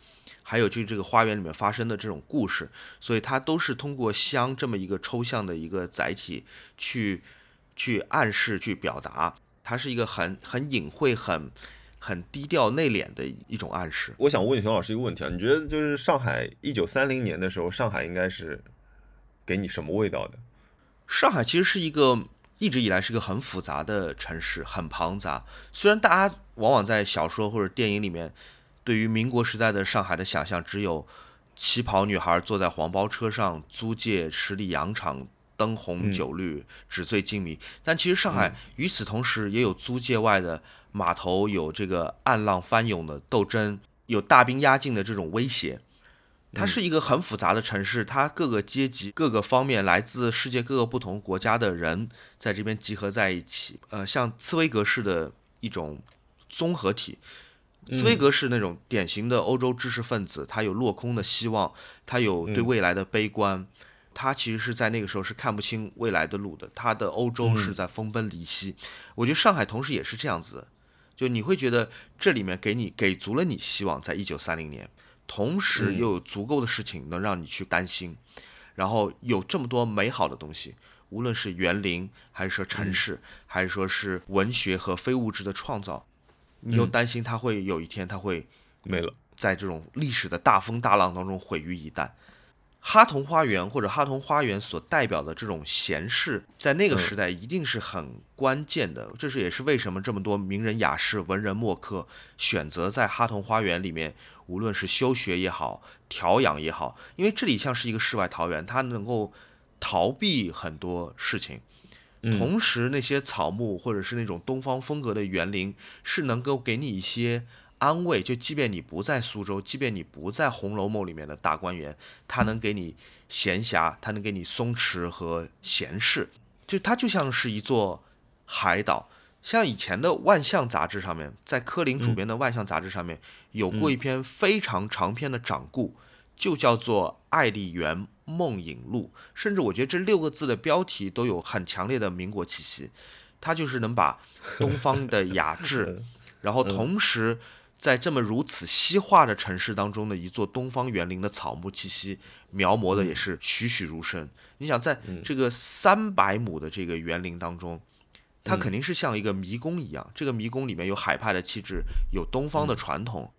还有就是这个花园里面发生的这种故事。所以，它都是通过香这么一个抽象的一个载体去。去暗示、去表达，它是一个很很隐晦、很很低调、内敛的一种暗示。我想问熊老师一个问题啊，你觉得就是上海一九三零年的时候，上海应该是给你什么味道的？上海其实是一个一直以来是一个很复杂的城市，很庞杂。虽然大家往往在小说或者电影里面对于民国时代的上海的想象，只有旗袍女孩坐在黄包车上租借十里洋场。灯红酒绿，纸醉金迷。但其实上海与此同时也有租界外的码头，有这个暗浪翻涌的斗争，有大兵压境的这种威胁。它是一个很复杂的城市，它各个阶级、各个方面来自世界各个不同国家的人在这边集合在一起。呃，像茨威格式的一种综合体，茨威格是那种典型的欧洲知识分子，他有落空的希望，他有对未来的悲观。他其实是在那个时候是看不清未来的路的，他的欧洲是在分崩离析。我觉得上海同时也是这样子，就你会觉得这里面给你给足了你希望，在一九三零年，同时又有足够的事情能让你去担心，然后有这么多美好的东西，无论是园林，还是说城市，还是说是文学和非物质的创造，你又担心它会有一天它会没了，在这种历史的大风大浪当中毁于一旦。哈同花园或者哈同花园所代表的这种闲适，在那个时代一定是很关键的。这是也是为什么这么多名人雅士、文人墨客选择在哈同花园里面，无论是修学也好、调养也好，因为这里像是一个世外桃源，它能够逃避很多事情。同时，那些草木或者是那种东方风格的园林，是能够给你一些。安慰，就即便你不在苏州，即便你不在《红楼梦》里面的大观园，它能给你闲暇，它能给你松弛和闲适，就它就像是一座海岛。像以前的《万象》杂志上面，在柯林主编的《万象》杂志上面有过一篇非常长篇的掌故，就叫做《爱丽园梦影录》，甚至我觉得这六个字的标题都有很强烈的民国气息。它就是能把东方的雅致，<laughs> 然后同时。在这么如此西化的城市当中的一座东方园林的草木气息描摹的也是栩栩如生。你想，在这个三百亩的这个园林当中，它肯定是像一个迷宫一样。这个迷宫里面有海派的气质，有东方的传统。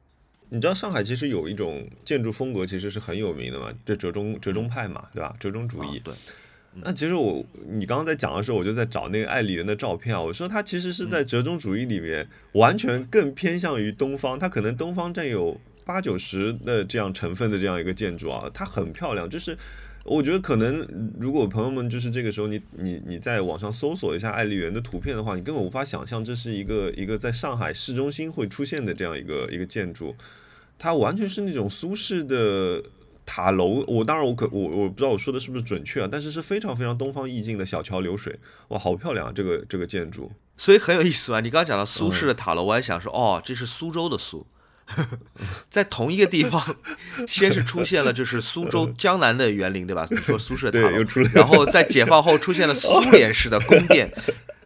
你知道上海其实有一种建筑风格，其实是很有名的嘛，这折中折中派嘛，对吧？折中主义。对。那其实我你刚刚在讲的时候，我就在找那个爱丽园的照片啊。我说它其实是在折中主义里面，完全更偏向于东方，它可能东方占有八九十的这样成分的这样一个建筑啊，它很漂亮。就是我觉得可能如果朋友们就是这个时候你你你在网上搜索一下爱丽园的图片的话，你根本无法想象这是一个一个在上海市中心会出现的这样一个一个建筑，它完全是那种苏式的。塔楼，我当然我可我我不知道我说的是不是准确啊，但是是非常非常东方意境的小桥流水，哇，好漂亮啊！这个这个建筑，所以很有意思啊。你刚刚讲到苏式的塔楼，我还想说，哦，这是苏州的苏，<laughs> 在同一个地方，先是出现了就是苏州江南的园林，对吧？说苏式的塔楼，然后在解放后出现了苏联式的宫殿。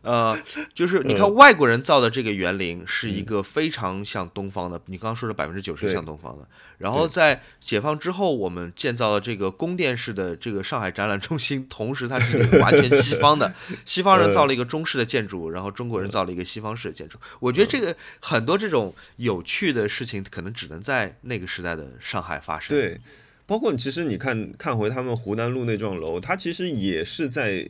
呃，<laughs> 就是你看外国人造的这个园林是一个非常像东方的，你刚刚说的百分之九十像东方的。然后在解放之后，我们建造了这个宫殿式的这个上海展览中心，同时它是一个完全西方的，<laughs> 西方人造了一个中式的建筑，然后中国人造了一个西方式的建筑。我觉得这个很多这种有趣的事情，可能只能在那个时代的上海发生。对，包括其实你看看回他们湖南路那幢楼，它其实也是在。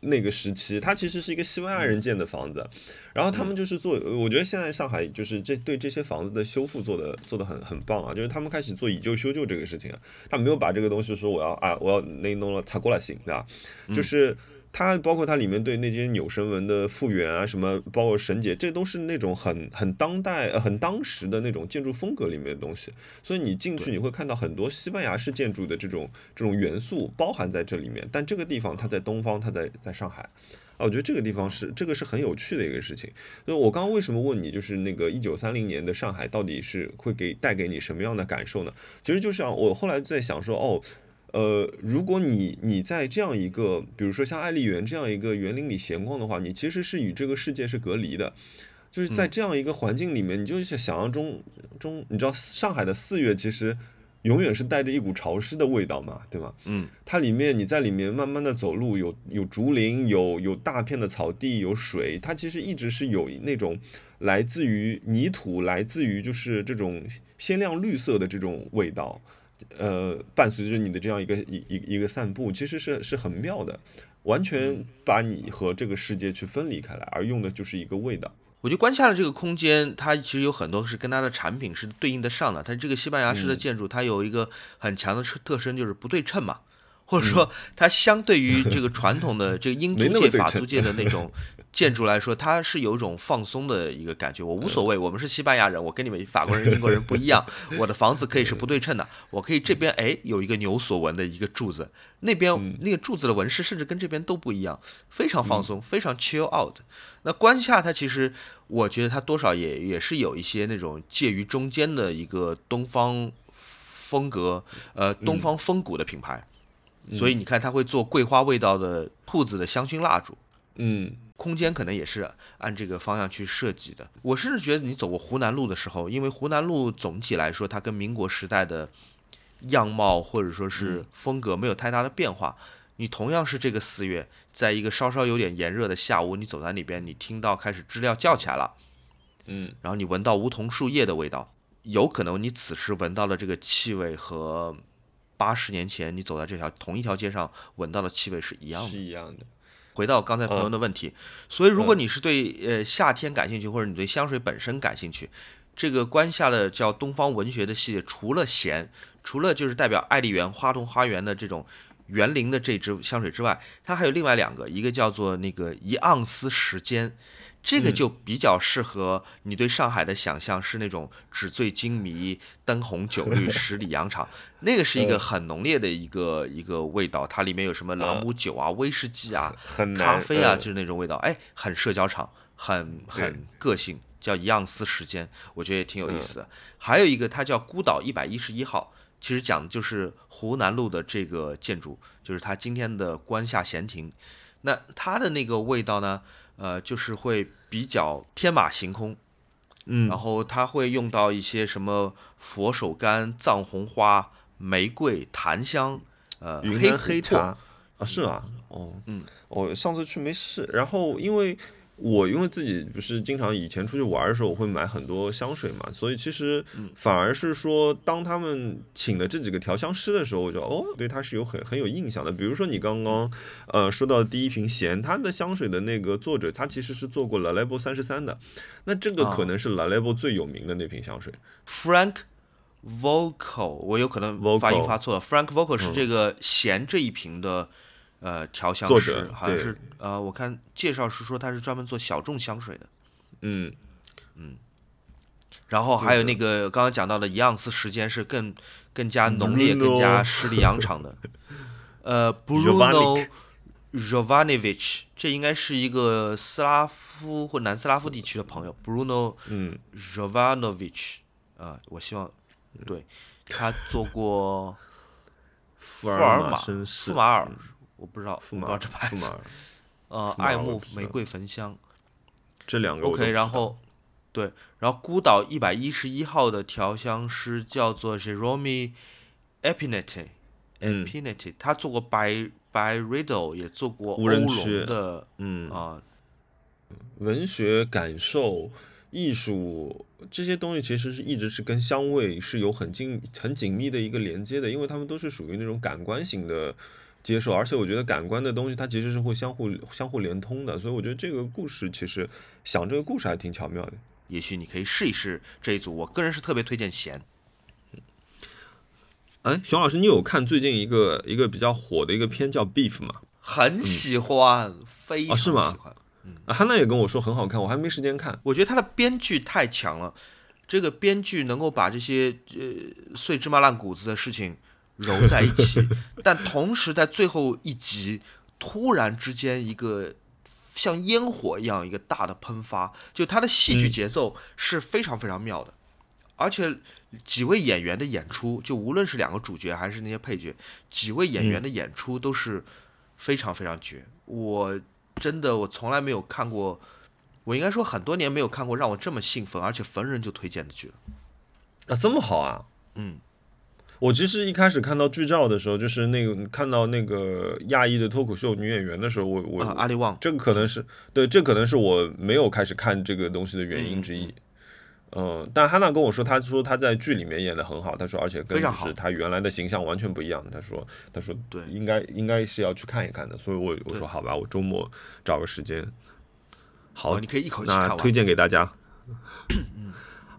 那个时期，它其实是一个西班牙人建的房子，然后他们就是做，我觉得现在上海就是这对这些房子的修复做的做的很很棒啊，就是他们开始做以旧修旧这个事情啊，他没有把这个东西说我要啊我要那弄了擦过来行，对吧？就是。它包括它里面对那些扭绳纹的复原啊，什么包括绳结，这都是那种很很当代、很当时的那种建筑风格里面的东西。所以你进去你会看到很多西班牙式建筑的这种这种元素包含在这里面。但这个地方它在东方，它在在上海啊，我觉得这个地方是这个是很有趣的一个事情。所以我刚刚为什么问你，就是那个一九三零年的上海到底是会给带给你什么样的感受呢？其实就像我后来在想说，哦。呃，如果你你在这样一个，比如说像爱丽园这样一个园林里闲逛的话，你其实是与这个世界是隔离的，就是在这样一个环境里面，你就是想象中中，你知道上海的四月其实永远是带着一股潮湿的味道嘛，对吗？嗯，它里面你在里面慢慢的走路，有有竹林，有有大片的草地，有水，它其实一直是有那种来自于泥土，来自于就是这种鲜亮绿色的这种味道。呃，伴随着你的这样一个一一一个散步，其实是是很妙的，完全把你和这个世界去分离开来，而用的就是一个味道。我觉得关下的这个空间，它其实有很多是跟它的产品是对应的上的。它这个西班牙式的建筑，它有一个很强的特特征，就是不对称嘛。或者说，它相对于这个传统的这个 <laughs> 英租界、法租界的那种建筑来说，它是有一种放松的一个感觉。我无所谓，我们是西班牙人，我跟你们法国人、英国人不一样。<laughs> 我的房子可以是不对称的，我可以这边哎有一个牛所纹的一个柱子，那边那个柱子的纹饰甚至跟这边都不一样，非常放松，非常 chill out。那关下它其实，我觉得它多少也也是有一些那种介于中间的一个东方风格，呃，东方风骨的品牌。所以你看，他会做桂花味道的铺子的香薰蜡烛，嗯，空间可能也是按这个方向去设计的。我甚至觉得你走过湖南路的时候，因为湖南路总体来说，它跟民国时代的样貌或者说是风格没有太大的变化。你同样是这个四月，在一个稍稍有点炎热的下午，你走在里边，你听到开始知了叫起来了，嗯，然后你闻到梧桐树叶的味道，有可能你此时闻到的这个气味和。八十年前，你走在这条同一条街上，闻到的气味是一样的。是一样的。回到刚才朋友的问题，所以如果你是对呃夏天感兴趣，或者你对香水本身感兴趣，这个关下的叫东方文学的系列，除了咸，除了就是代表爱丽园花童花园的这种园林的这支香水之外，它还有另外两个，一个叫做那个一盎司时间。这个就比较适合你对上海的想象，是那种纸醉金迷、灯红酒绿、<laughs> 十里洋场，那个是一个很浓烈的一个一个味道。它里面有什么朗姆酒啊、威士忌啊、咖啡啊，就是那种味道。哎，很社交场，很很个性，叫一盎司时间，我觉得也挺有意思的。还有一个，它叫孤岛一百一十一号，其实讲的就是湖南路的这个建筑，就是它今天的关下闲庭。那它的那个味道呢？呃，就是会比较天马行空，嗯，然后它会用到一些什么佛手柑、藏红花、玫瑰、檀香，呃，云南黑茶啊，是吗？哦，嗯，我上次去没试，然后因为我因为自己不是经常以前出去玩的时候，我会买很多香水嘛，所以其实反而是说，当他们请的这几个调香师的时候，我就哦，对他是有很很有印象的。比如说你刚刚呃说到第一瓶咸，它的香水的那个作者，他其实是做过 La Label 三十三的，那这个可能是 La Label 最有名的那瓶香水。Frank Vocal，我有可能发音发错了。Frank Vocal 是这个咸这一瓶的。呃，调香师好像是呃，我看介绍是说他是专门做小众香水的，嗯。嗯，然后还有那个刚刚讲到的一盎司时间是更更加浓烈、更加十里洋场的，呃，<laughs> Bruno Jovanovic，这应该是一个斯拉夫或南斯拉夫地区的朋友，Bruno 嗯。Jovanovic，啊，我希望对他做过福尔马福马尔。我不知道，驸马这牌子，呃，爱慕玫瑰焚香，这两个 OK。然后，对，然后孤岛一百一十一号的调香师叫做 Jerome Epinetti，Epinetti，他做过白白 Riddle，也做过欧龙的，嗯。啊，文学感受、艺术这些东西，其实是一直是跟香味是有很紧很紧密的一个连接的，因为他们都是属于那种感官型的。接受，而且我觉得感官的东西它其实是会相互相互连通的，所以我觉得这个故事其实想这个故事还挺巧妙的。也许你可以试一试这一组，我个人是特别推荐咸。哎，熊老师，你有看最近一个一个比较火的一个片叫《Beef》吗？很喜欢，非常喜欢。嗯，汉娜也跟我说很好看，我还没时间看。我觉得他的编剧太强了，这个编剧能够把这些呃碎芝麻烂谷子的事情。揉在一起，<laughs> 但同时在最后一集突然之间一个像烟火一样一个大的喷发，就它的戏剧节奏是非常非常妙的，而且几位演员的演出，就无论是两个主角还是那些配角，几位演员的演出都是非常非常绝。我真的我从来没有看过，我应该说很多年没有看过让我这么兴奋而且逢人就推荐的剧了。啊，这么好啊！嗯。我其实一开始看到剧照的时候，就是那个看到那个亚裔的脱口秀女演员的时候，我我阿里旺，这个可能是对，这可能是我没有开始看这个东西的原因之一。嗯，但哈娜跟我说，她说她在剧里面演的很好，她说而且跟就是她原来的形象完全不一样。她说她说对，应该应该是要去看一看的。所以我我说好吧，我周末找个时间。好，你可以一口气看完，推荐给大家。<clears throat>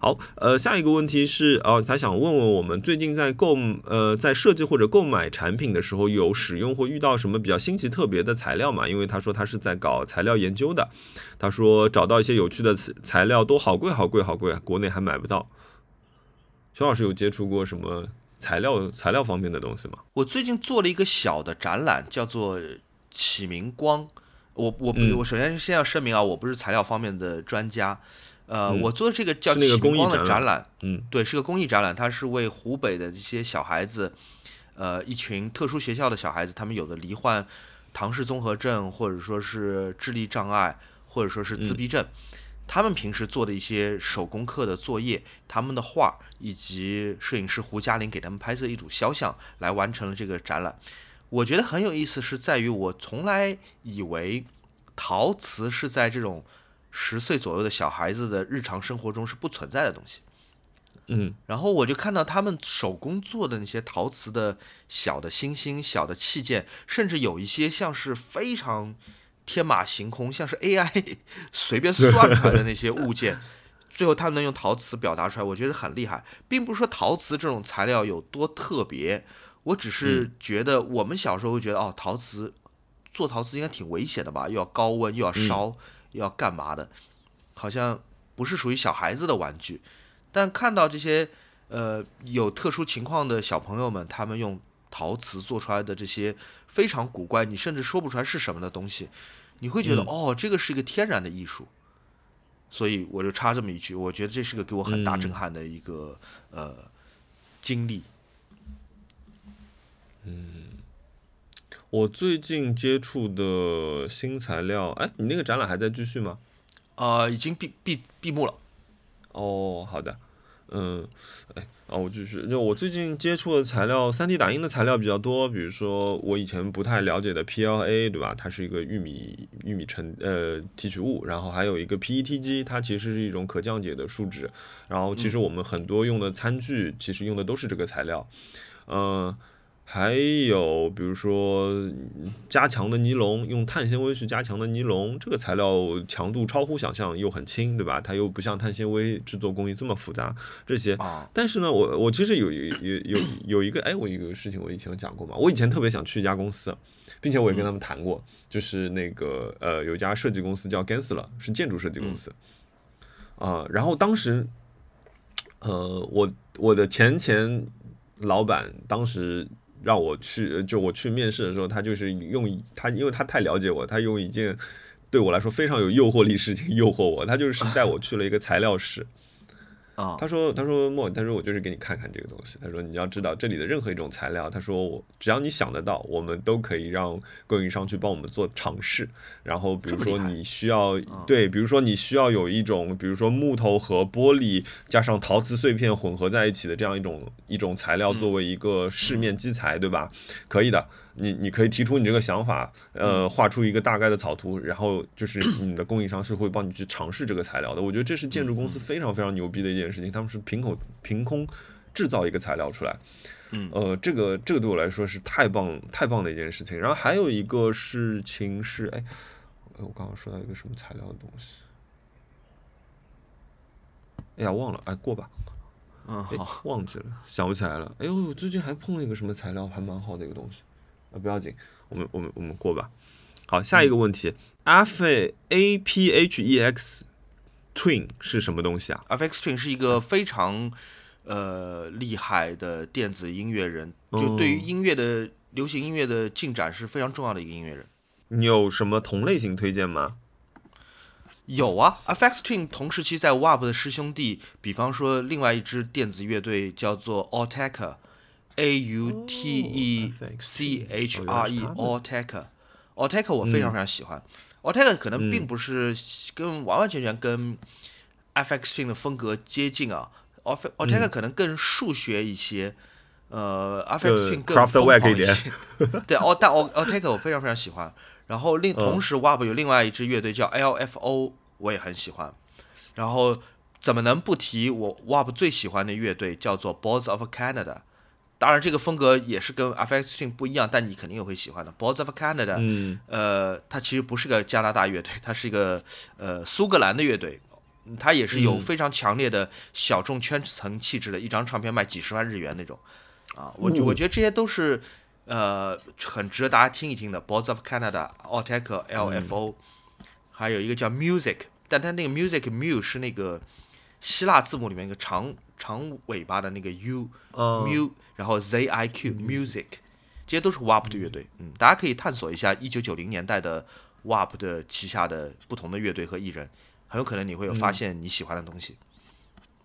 好，呃，下一个问题是，哦，他想问问我们最近在购，呃，在设计或者购买产品的时候，有使用或遇到什么比较新奇特别的材料吗？因为他说他是在搞材料研究的，他说找到一些有趣的材料都好贵，好贵，好贵，国内还买不到。熊老师有接触过什么材料材料方面的东西吗？我最近做了一个小的展览，叫做启明光。我我我首先先要声明啊，我不是材料方面的专家。呃，我做的这个叫启明光的展览，嗯，对，是个公益展览，它是为湖北的这些小孩子，呃，一群特殊学校的小孩子，他们有的罹患唐氏综合症，或者说是智力障碍，或者说是自闭症，他们平时做的一些手工课的作业，他们的画，以及摄影师胡嘉玲给他们拍摄一组肖像，来完成了这个展览。我觉得很有意思，是在于我从来以为陶瓷是在这种。十岁左右的小孩子的日常生活中是不存在的东西，嗯，然后我就看到他们手工做的那些陶瓷的小的星星、小的器件，甚至有一些像是非常天马行空，像是 AI <laughs> 随便算出来的那些物件，最后他们能用陶瓷表达出来，我觉得很厉害。并不是说陶瓷这种材料有多特别，我只是觉得我们小时候会觉得哦，陶瓷做陶瓷应该挺危险的吧，又要高温又要烧。要干嘛的？好像不是属于小孩子的玩具，但看到这些呃有特殊情况的小朋友们，他们用陶瓷做出来的这些非常古怪，你甚至说不出来是什么的东西，你会觉得哦，这个是一个天然的艺术。所以我就插这么一句，我觉得这是个给我很大震撼的一个呃经历。嗯。我最近接触的新材料，哎，你那个展览还在继续吗？呃，已经闭闭闭幕了。哦，好的。嗯，哎，哦，我继续，就我最近接触的材料三 D 打印的材料比较多，比如说我以前不太了解的 PLA，对吧？它是一个玉米玉米成呃提取物，然后还有一个 PET 机，它其实是一种可降解的树脂，然后其实我们很多用的餐具其实用的都是这个材料，嗯。还有比如说加强的尼龙，用碳纤维去加强的尼龙，这个材料强度超乎想象，又很轻，对吧？它又不像碳纤维制作工艺这么复杂，这些。但是呢，我我其实有有有有有一个，哎，我一个事情我以前有讲过嘛，我以前特别想去一家公司，并且我也跟他们谈过，就是那个呃，有一家设计公司叫 Gensler，是建筑设计公司，啊，然后当时，呃，我我的前前老板当时。让我去，就我去面试的时候，他就是用他，因为他太了解我，他用一件对我来说非常有诱惑力事情诱惑我，他就是带我去了一个材料室。他说：“他说莫，他说我就是给你看看这个东西。他说你要知道这里的任何一种材料，他说我只要你想得到，我们都可以让供应商去帮我们做尝试。然后比如说你需要对，比如说你需要有一种，比如说木头和玻璃加上陶瓷碎片混合在一起的这样一种一种材料作为一个饰面基材，对吧？可以的。”你你可以提出你这个想法，呃，画出一个大概的草图，然后就是你的供应商是会帮你去尝试这个材料的。我觉得这是建筑公司非常非常牛逼的一件事情，他们是凭口凭空制造一个材料出来，嗯，呃，这个这个对我来说是太棒太棒的一件事情。然后还有一个事情是，哎，我刚刚说到一个什么材料的东西，哎呀忘了，哎过吧，嗯好，忘记了，想不起来了。哎呦，我最近还碰了一个什么材料，还蛮好的一个东西。啊，不要紧，我们我们我们过吧。好，下一个问题，Aphex Twin 是什么东西啊？Aphex Twin 是一个非常呃厉害的电子音乐人，就对于音乐的流行音乐的进展是非常重要的一个音乐人。你有什么同类型推荐吗？有啊，Aphex Twin 同时期在 WAP 的师兄弟，比方说另外一支电子乐队叫做 Autechre。A U T E C H R E，Autechre，Autechre 我非常非常喜欢。Autechre 可能并不是跟完完全全跟 F X Twin 的风格接近啊，Autechre 可能更数学一些，呃，F X Twin 更疯狂一些。对，哦，但 Autechre 我非常非常喜欢。然后另同时 WAP 有另外一支乐队叫 L F O，我也很喜欢。然后怎么能不提我 WAP 最喜欢的乐队叫做 Boards of Canada？当然，这个风格也是跟 FX Twin 不一样，但你肯定也会喜欢的。Boards of Canada，嗯，呃，它其实不是个加拿大乐队，<laughs> 它是一个呃苏格兰的乐队，它也是有非常强烈的小众圈层气质的，一张唱片卖几十万日元那种。啊，我我觉得这些都是呃很值得大家听一听的。Boards of Canada、Autechre、LFO，还有一个叫 Music，但它那个 Music Mu 是那个希腊字母里面一个长。长尾巴的那个 U，mu，然后 ZIQ music，这些都是 WAP 的乐队。嗯，大家可以探索一下一九九零年代的 WAP 的旗下的不同的乐队和艺人，很有可能你会有发现你喜欢的东西。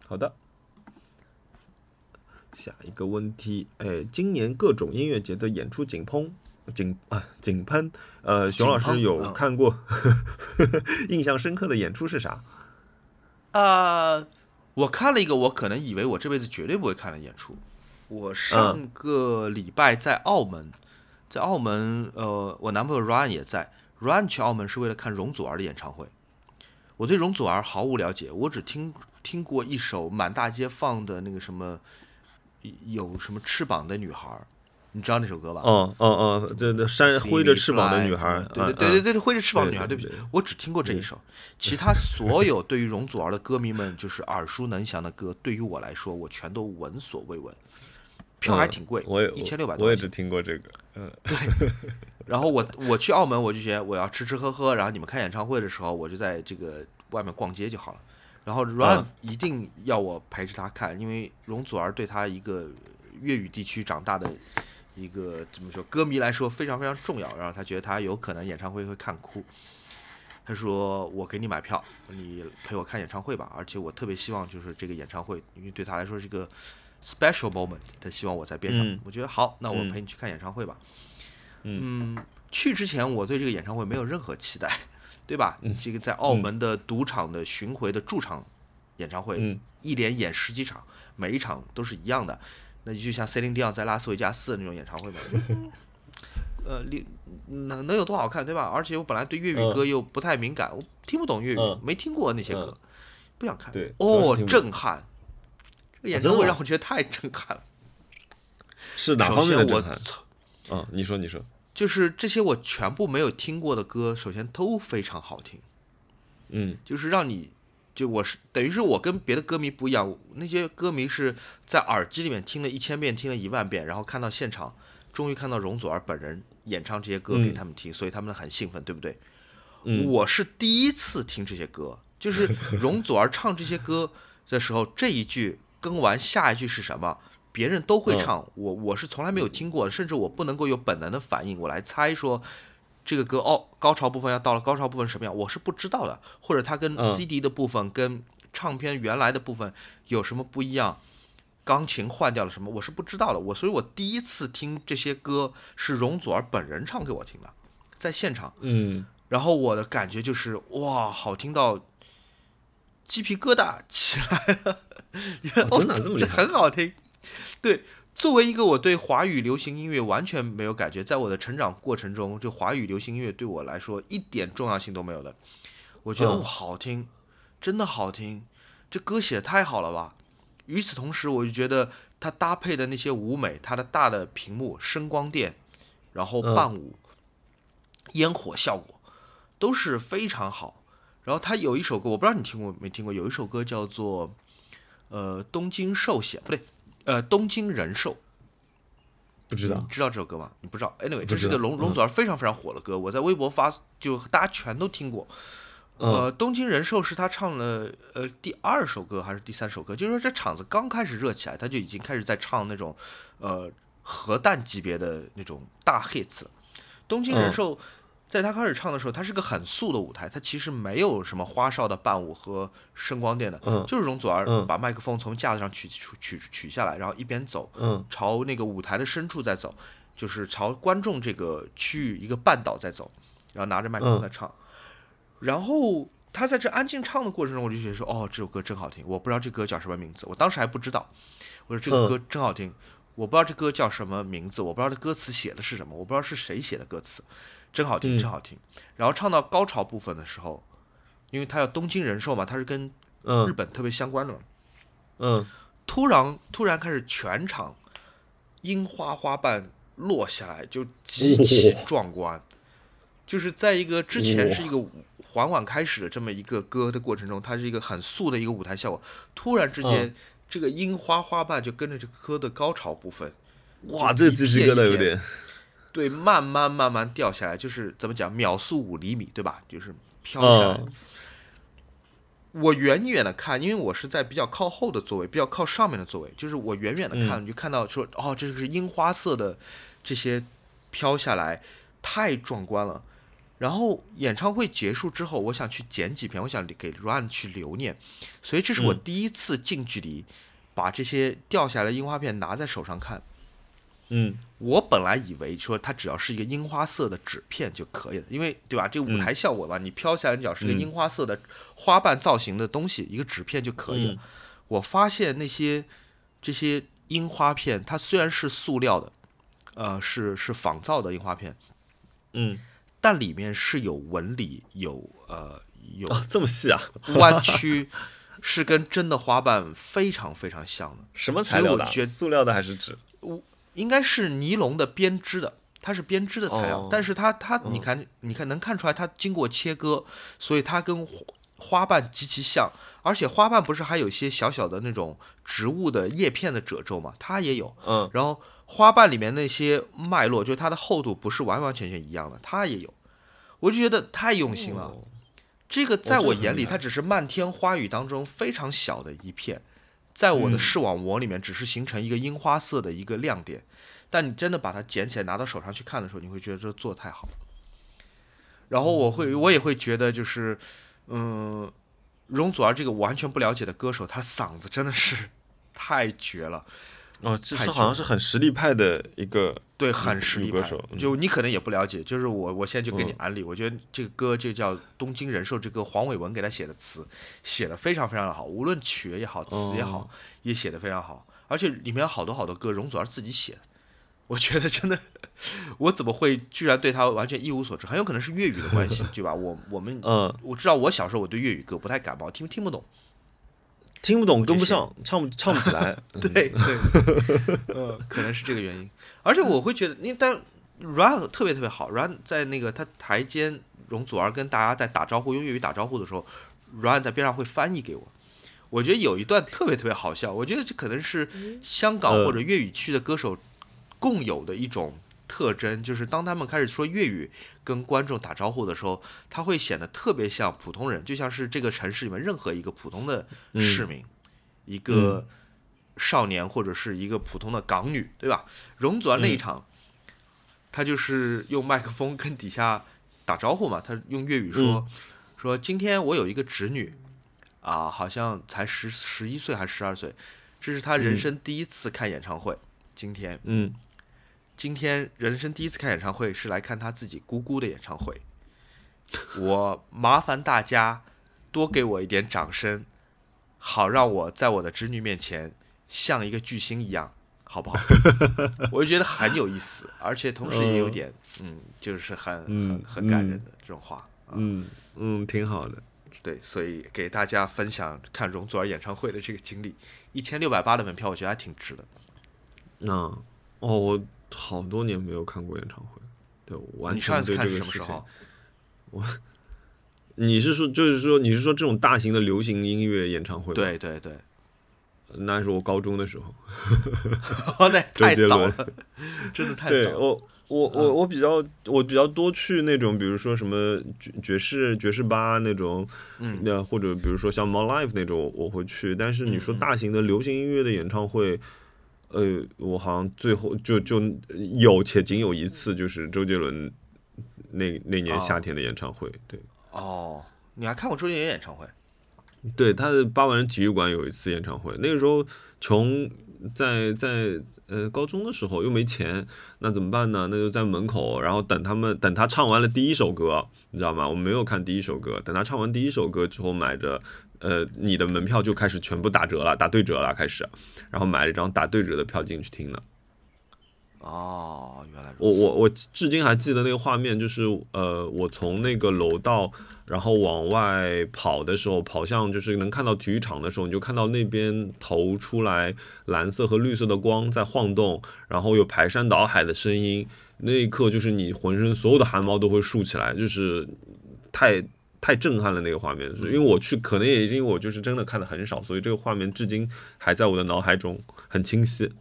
好的，下一个问题，哎，今年各种音乐节的演出井喷，井啊井喷，呃，熊老师有看过 <laughs> 印象深刻的演出是啥？啊。我看了一个，我可能以为我这辈子绝对不会看的演出。我上个礼拜在澳门，在澳门，呃，我男朋友 Ryan 也在。Ryan 去澳门是为了看容祖儿的演唱会。我对容祖儿毫无了解，我只听听过一首满大街放的那个什么，有什么翅膀的女孩。你知道那首歌吧？嗯嗯嗯，对对扇挥着翅膀的女孩，对对对对对，挥着翅膀的女孩，对不起，我只听过这一首，其他所有对于容祖儿的歌迷们就是耳熟能详的歌，对于我来说，我全都闻所未闻。票还挺贵，我也一千六百多，我也只听过这个。嗯，对。<laughs> 然后我我去澳门，我就觉得我要吃吃喝喝，然后你们开演唱会的时候，我就在这个外面逛街就好了。然后 Run 一定要我陪着他看，因为容祖儿对他一个粤语地区长大的。一个怎么说，歌迷来说非常非常重要。然后他觉得他有可能演唱会会看哭，他说：“我给你买票，你陪我看演唱会吧。而且我特别希望就是这个演唱会，因为对他来说是一个 special moment，他希望我在边上。我觉得好，那我陪你去看演唱会吧。嗯，去之前我对这个演唱会没有任何期待，对吧？这个在澳门的赌场的巡回的驻场演唱会，嗯一连演十几场，每一场都是一样的，那就像 Celine Dion 在拉斯维加斯的那种演唱会嘛，<laughs> 呃，你能能有多好看，对吧？而且我本来对粤语歌又不太敏感，我听不懂粤语，嗯没听过那些歌，不想看。对哦震撼！这个演唱会让我觉得太震撼了。<laughs> 是哪方面的震撼？啊，你说你说，就是这些我全部没有听过的歌，首先都非常好听，嗯就是让你，就我是等于是我跟别的歌迷不一样，那些歌迷是在耳机里面听了一千遍，听了一万遍，然后看到现场，终于看到容祖儿本人演唱这些歌给他们听，所以他们很兴奋，对不对？嗯我是第一次听这些歌，就是 <laughs> 容祖儿唱这些歌的时候，这一句跟完下一句是什么，别人都会唱，我我是从来没有听过，甚至我不能够有本能的反应，我来猜说这个歌哦，高潮部分要到了，高潮部分什么样，我是不知道的，或者它跟嗯 CD 的部分、跟唱片原来的部分有什么不一样。钢琴换掉了什么，我是不知道的。我所以，我第一次听这些歌是容祖儿本人唱给我听的，在现场。嗯然后我的感觉就是哇，好听到鸡皮疙瘩起来了，哦真的这么厉害 <laughs> 很好听。对，作为一个我对华语流行音乐完全没有感觉，在我的成长过程中，就华语流行音乐对我来说一点重要性都没有的。我觉得、嗯哦，好听，真的好听，这歌写的太好了吧。与此同时，我就觉得它搭配的那些舞美，它的大的屏幕、声光电，然后嗯伴舞、烟火效果都是非常好。然后他有一首歌，我不知道你听过没听过，有一首歌叫做呃《东京寿险》，不对，呃《东京人寿》。不知道你知道这首歌吗？你不知道？Anyway，这是个龙龙祖儿非常非常火的歌，我在微博发，就大家全都听过。呃，东京人寿是他唱了呃第二首歌还是第三首歌？就是说这场子刚开始热起来，他就已经开始在唱那种呃核弹级别的那种大 hits 了。东京人寿在他开始唱的时候，他是个很素的舞台，他其实没有什么花哨的伴舞和声光电的，嗯就是容祖儿嗯把麦克风从架子上取取取取下来，然后一边走，嗯朝那个舞台的深处在走，就是朝观众这个区域一个半岛在走，然后拿着麦克风在唱。然后他在这安静唱的过程中，我就觉得说，哦，这首歌真好听。我不知道这歌叫什么名字，我当时还不知道。我说这个歌真好听，我不知道这歌叫什么名字，我不知道这歌词写的是什么，我不知道是谁写的歌词，真好听，嗯。真好听。然后唱到高潮部分的时候，因为他要东京人寿嘛，他是跟日嗯本特别相关的嘛，嗯。突然突然开始全场樱花花瓣落下来，就极其壮观。<laughs> 就是在一个之前是一个缓缓开始的这么一个歌的过程中，它是一个很素的一个舞台效果，突然之间，这个樱花花瓣就跟着这个歌的高潮部分，哇，这鸡皮片一片疙瘩有点，对，慢慢慢慢掉下来，就是怎么讲，秒速五厘米，对吧？就是飘下来。嗯我远远的看，因为我是在比较靠后的座位，比较靠上面的座位，就是我远远的看，你就看到说，哦，这个是樱花色的这些飘下来，太壮观了。然后演唱会结束之后，我想去剪几片，我想给 Run 去留念，所以这是我嗯第一次近距离把这些掉下来的樱花片拿在手上看。嗯我本来以为说它只要是一个樱花色的纸片就可以了，因为对吧？这个舞台效果吧，你飘下来，你只要是个嗯樱花色的花瓣造型的东西，一个纸片就可以了。嗯我发现那些这些樱花片，它虽然是塑料的，呃，是是仿造的樱花片，嗯但里面是有纹理，有呃有啊，这么细啊？弯曲，是跟真的花瓣非常非常像的。什么材料的塑料的还是纸？应该是尼龙的编织的，它是编织的材料，哦。但是它它你看你看能看出来它经过切割，所以它跟花花瓣极其像，而且花瓣不是还有一些小小的那种植物的叶片的褶皱嘛，它也有，嗯。然后花瓣里面那些脉络，就是它的厚度不是完完全全一样的，它也有，我就觉得太用心了。哦。这个在我眼里，它只是漫天花雨当中非常小的一片，在我的嗯视网膜里面只是形成一个樱花色的一个亮点，但你真的把它捡起来拿到手上去看的时候，你会觉得这做的太好。然后我会，我也会觉得就是，嗯，容祖儿这个完全不了解的歌手，她嗓子真的是 <laughs> 太绝了。哦，这好像是很实力派的一个，对，很实力派歌手嗯就你可能也不了解，就是我我现在就给你嗯安利，我觉得这个歌就叫《东京人寿》，这个黄伟文给他写的词写的非常非常的好，无论曲也好，词也好，哦也写的非常好，而且里面有好多好多歌容祖儿自己写的，我觉得真的，我怎么会居然对他完全一无所知？很有可能是粤语的关系，<laughs> 对吧？我我们嗯，我知道我小时候我对粤语歌不太感冒，听听不懂。听不懂，跟不上，唱不唱不起来。对 <laughs> 对，呃，可能是这个原因。而且我会觉得，因为但 Run 特别特别好，Run 在那个他台间容祖儿跟大家在打招呼，用粤语打招呼的时候，Run 在边上会翻译给我。我觉得有一段特别特别好笑，我觉得这可能是香港呃或者粤语区的歌手共有的一种特征，就是当他们开始说粤语跟观众打招呼的时候，他会显得特别像普通人，就像是这个城市里面任何一个普通的市民，一个少年或者是一个普通的港女，对吧？容祖儿那一场，他就是用麦克风跟底下打招呼嘛，他用粤语说、说今天我有一个侄女，啊，好像才十十一岁还是十二岁，这是他人生第一次看演唱会，今天。嗯，今天人生第一次看演唱会是来看他自己姑姑的演唱会，我麻烦大家多给我一点掌声，好让我在我的侄女面前像一个巨星一样，好不好？<laughs> 我就觉得很有意思，而且同时也有点，嗯，就是很很嗯很感人的这种话。啊嗯嗯，挺好的。对，所以给大家分享看容祖儿演唱会的这个经历，一千六百八的门票，我觉得还挺值的。那哦，我好多年没有看过演唱会，对，我完全对这个事情是什么时候？？<laughs> 你是说，就是说，你是说这种大型的流行音乐演唱会？，对对对，那是我高中的时候。<laughs> 哦，那太早了，真的太早了。我，我我我比较我比较多去那种，比如说什么爵爵士爵士吧那种，嗯那或者比如说像 More Life 那种，我会去。但是你说大型的流行音乐的演唱会，呃，我好像最后就就有且仅有一次，就是周杰伦那那年哦夏天的演唱会。对，哦，你还看过周杰伦演唱会？对，他的八万人体育馆有一次演唱会，那个时候穷，在在呃高中的时候又没钱，那怎么办呢？那就在门口，然后等他们等他唱完了第一首歌，你知道吗？我没有看第一首歌，等他唱完第一首歌之后，买着呃你的门票就开始全部打折了，打对折了开始，然后买了一张打对折的票进去听的。哦，原来。我我我至今还记得那个画面，就是呃，我从那个楼道，然后往外跑的时候，跑向就是能看到体育场的时候，你就看到那边投出来蓝色和绿色的光在晃动，然后有排山倒海的声音，那一刻就是你浑身所有的汗毛都会竖起来，就是太。太震撼了那个画面，因为我去，可能也因为我就是真的看的很少，所以这个画面至今还在我的脑海中很清晰。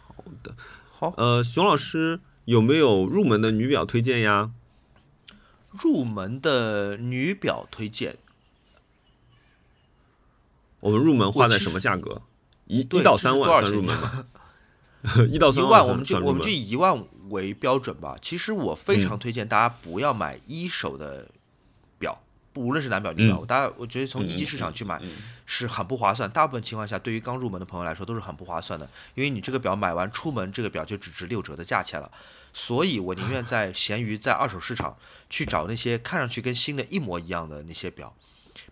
好的，好，呃，熊老师有没有入门的女表推荐呀？入门的女表推荐，我们入门花在什么价格？一一到三万算入门吗？一 <laughs> 到三万我们就我们就一万为标准吧。其实我非常推荐大家不要买一手的表，不无论是男表女表，嗯大家我觉得从一级市场去买是很不划算。大部分情况下，对于刚入门的朋友来说都是很不划算的，因为你这个表买完出门，这个表就只值六折的价钱了。所以我宁愿在 <sighs> 闲鱼、在二手市场去找那些看上去跟新的一模一样的那些表，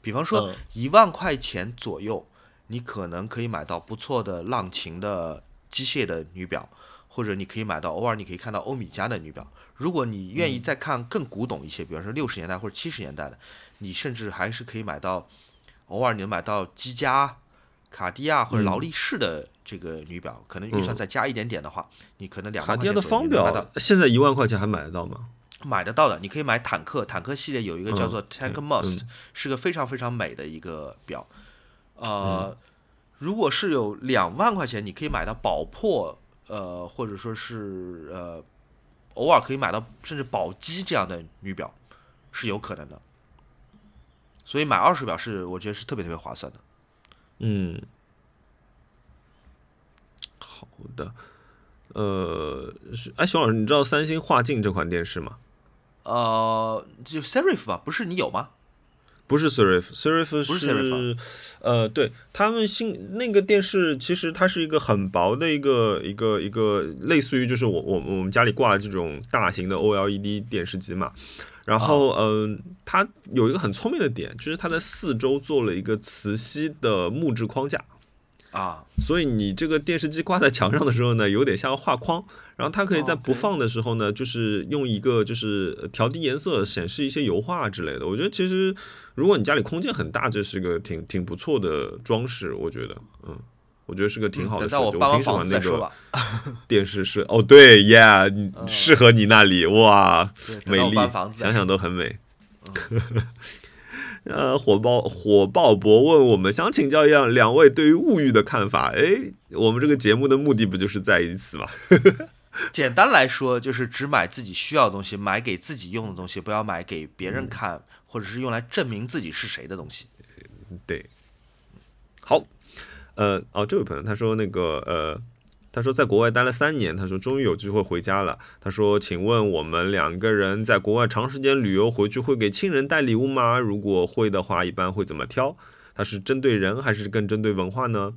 比方说嗯一万块钱左右，你可能可以买到不错的浪琴的机械的女表，或者你可以买到偶尔你可以看到欧米茄的女表。如果你愿意再看更古董一些，比方说六十年代或者七十年代的，你甚至还是可以买到，偶尔你能买到积家、卡地亚或者劳力士的这个女表，可能预算再加一点点的话，你可能两卡地亚的万块钱左右方你能买到表现在一万块钱还买得到吗？买得到的，你可以买坦克，坦克系列有一个叫做 Tank 嗯 Must，、是个非常非常美的一个表。呃，如果是有两万块钱，你可以买到宝珀，呃，或者说是呃，偶尔可以买到甚至宝玑这样的女表，是有可能的。所以买二手表是我觉得是特别特别划算的。嗯，好的。呃，是哎，熊老师，你知道三星画境这款电视吗？呃，就 Serif 吧，不是你有吗？不是 Serif，Serif 不是是呃，对他们新那个电视，其实它是一个很薄的一个一个一个，类似于就是我我我们家里挂的这种大型的 OLED 电视机嘛。然后，嗯、它有一个很聪明的点，就是它在四周做了一个磁吸的木质框架，啊，所以你这个电视机挂在墙上的时候呢，有点像画框。然后它可以在哦不放的时候呢，就是用一个就是呃调低颜色，显示一些油画之类的。我觉得其实如果你家里空间很大，这是个挺挺不错的装饰。我觉得，嗯，我觉得是个挺好的设计。等到我喜欢那个房子再说吧。<laughs> 电视是哦，对，Yeah，嗯适合你那里哇，美丽想想都很美。<laughs> 呃，火爆火爆博问我们，想请教一下两位对于物欲的看法。哎，我们这个节目的目的不就是在于此吗？简单来说，就是只买自己需要的东西，买给自己用的东西，不要买给别嗯人看，或者是用来证明自己是谁的东西。对，好，呃，哦，这位朋友他说那个呃，他说在国外待了三年，他说终于有机会回家了。他说，请问我们两个人在国外长时间旅游回去会给亲人带礼物吗？如果会的话，一般会怎么挑？他是针对人还是更针对文化呢？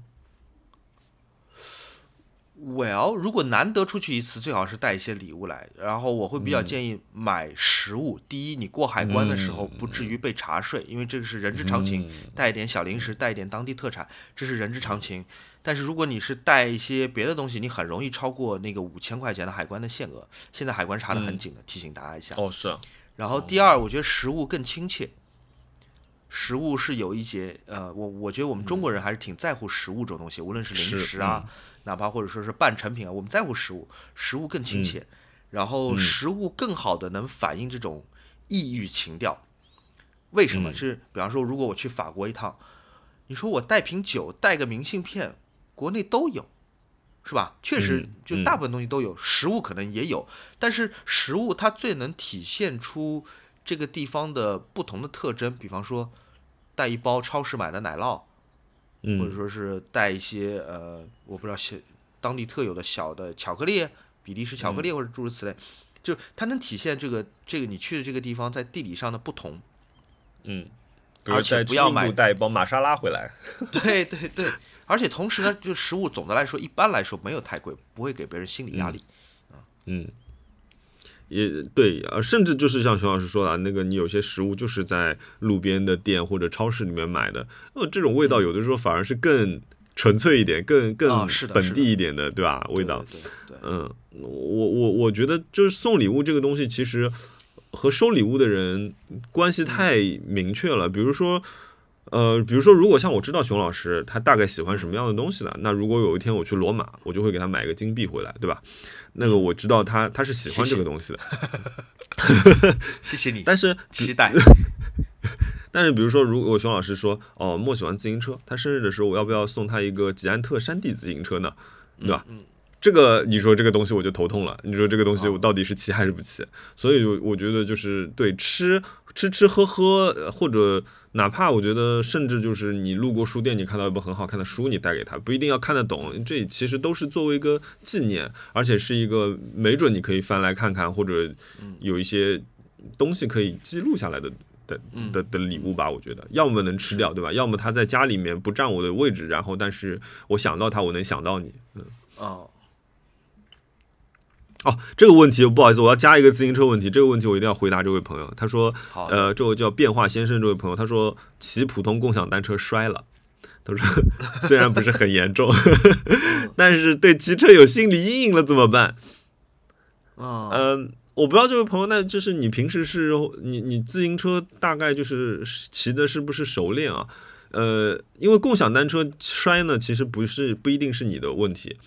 Well，如果难得出去一次，最好是带一些礼物来。然后我会比较嗯建议买食物。第一，你过海关的时候嗯不至于被查税，因为这个是人之常情。带一点小零食，带一点当地特产，这是人之常情。但是如果你是带一些别的东西，你很容易超过那个五千块钱的海关的限额。现在海关查得很紧的，提醒大家一下。哦，是啊，然后第二，我觉得食物更亲切。食物是有一节，呃，我我觉得我们中国人还是挺在乎食物这种东西，无论是零食啊，哪怕或者说是半成品啊，我们在乎食物，食物更亲切，然后嗯食物更好的能反映这种异域情调。为什么？嗯是比方说，如果我去法国一趟，你说我带瓶酒，带个明信片，国内都有，是吧？确实嗯，就大部分东西都有，食物可能也有，但是食物它最能体现出这个地方的不同的特征，比方说带一包超市买的奶酪，或者嗯说是带一些呃，我不知道小当地特有的小的巧克力，比利时巧克力或者诸如此类，就它能体现这个这个你去的这个地方在地理上的不同。嗯，而且不要买带一包玛莎拉回来。<laughs> 对对对，而且同时呢，就食物总的来说一般来说没有太贵，不会给别人心理压力。嗯，也对，呃，甚至就是像熊老师说的啊，那个你有些食物就是在路边的店或者超市里面买的，呃，这种味道有的时候反而是更纯粹一点，更更本地一点的，对吧？味道，对对对，嗯，我我我觉得就是送礼物这个东西，其实和收礼物的人关系太明确了。比如说，呃，比如说，如果像我知道熊老师他大概喜欢什么样的东西呢，那如果有一天我去罗马，我就会给他买一个金币回来，对吧？那个我知道他他是喜欢这个东西的，<laughs> 谢谢你，但是期待。<laughs> 但是比如说，如果熊老师说哦，莫喜欢自行车，他生日的时候我要不要送他一个吉安特山地自行车呢？对吧？嗯，这个你说这个东西我就头痛了。你说这个东西哦我到底是骑还是不骑？所以我我觉得就是对吃吃吃喝喝，呃或者哪怕我觉得甚至就是你路过书店，你看到一本很好看的书，你带给他，不一定要看得懂，这其实都是作为一个纪念，而且是一个没准你可以翻来看看，或者有一些东西可以记录下来的。的嗯的的礼物吧，我觉得要么能吃掉，对吧？要么他在家里面不占我的位置，然后但是我想到他，我能想到你，嗯。哦，哦，这个问题不好意思，我要加一个自行车问题。这个问题我一定要回答这位朋友。他说，呃，这位叫变化先生这位朋友，他说骑普通共享单车摔了。他说 <laughs> 虽然不是很严重，<laughs> 但是对骑车有心理阴影了怎么办？嗯，嗯、我不知道这位朋友，那就是你平时是你你自行车大概就是骑的是不是熟练啊？呃，因为共享单车摔呢，其实不是不一定是你的问题。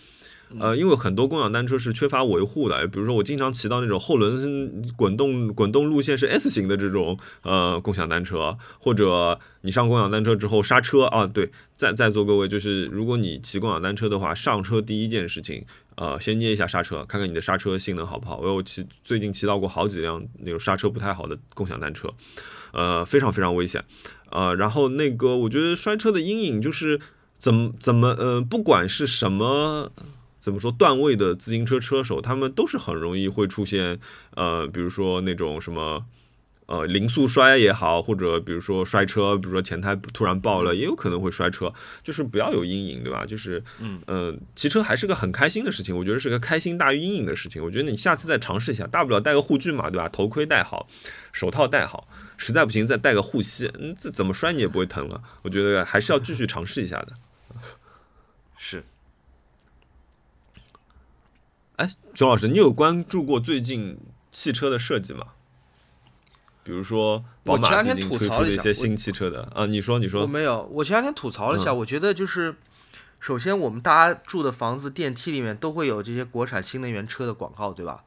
呃，因为很多共享单车是缺乏维护的，比如说我经常骑到那种后轮滚动滚动路线是 S 型的这种呃共享单车，或者你上共享单车之后刹车啊，对，在在座各位就是如果你骑共享单车的话，上车第一件事情，呃，先捏一下刹车，看看你的刹车性能好不好。我有骑最近骑到过好几辆那种刹车不太好的共享单车，呃，非常非常危险。呃，然后那个我觉得摔车的阴影就是怎么怎么呃，不管是什么。怎么说段位的自行车车手，他们都是很容易会出现，呃，比如说那种什么，呃零速摔也好，或者比如说摔车，比如说前胎突然爆了，也有可能会摔车，就是不要有阴影，对吧？就是嗯呃，骑车还是个很开心的事情，我觉得是个开心大于阴影的事情。我觉得你下次再尝试一下，大不了戴个护具嘛，对吧？头盔戴好，手套戴好，实在不行再戴个护膝，嗯，这怎么摔你也不会疼了。我觉得还是要继续尝试一下的。<laughs> 是。哎，熊老师，你有关注过最近汽车的设计吗？比如说宝我前马最两天吐近推出的一槽了一些新汽车的啊，你说你我说，没有，我前两天吐槽了一下，嗯我觉得就是，首先我们大家住的房子电梯里面都会有这些国产新能源车的广告，对吧？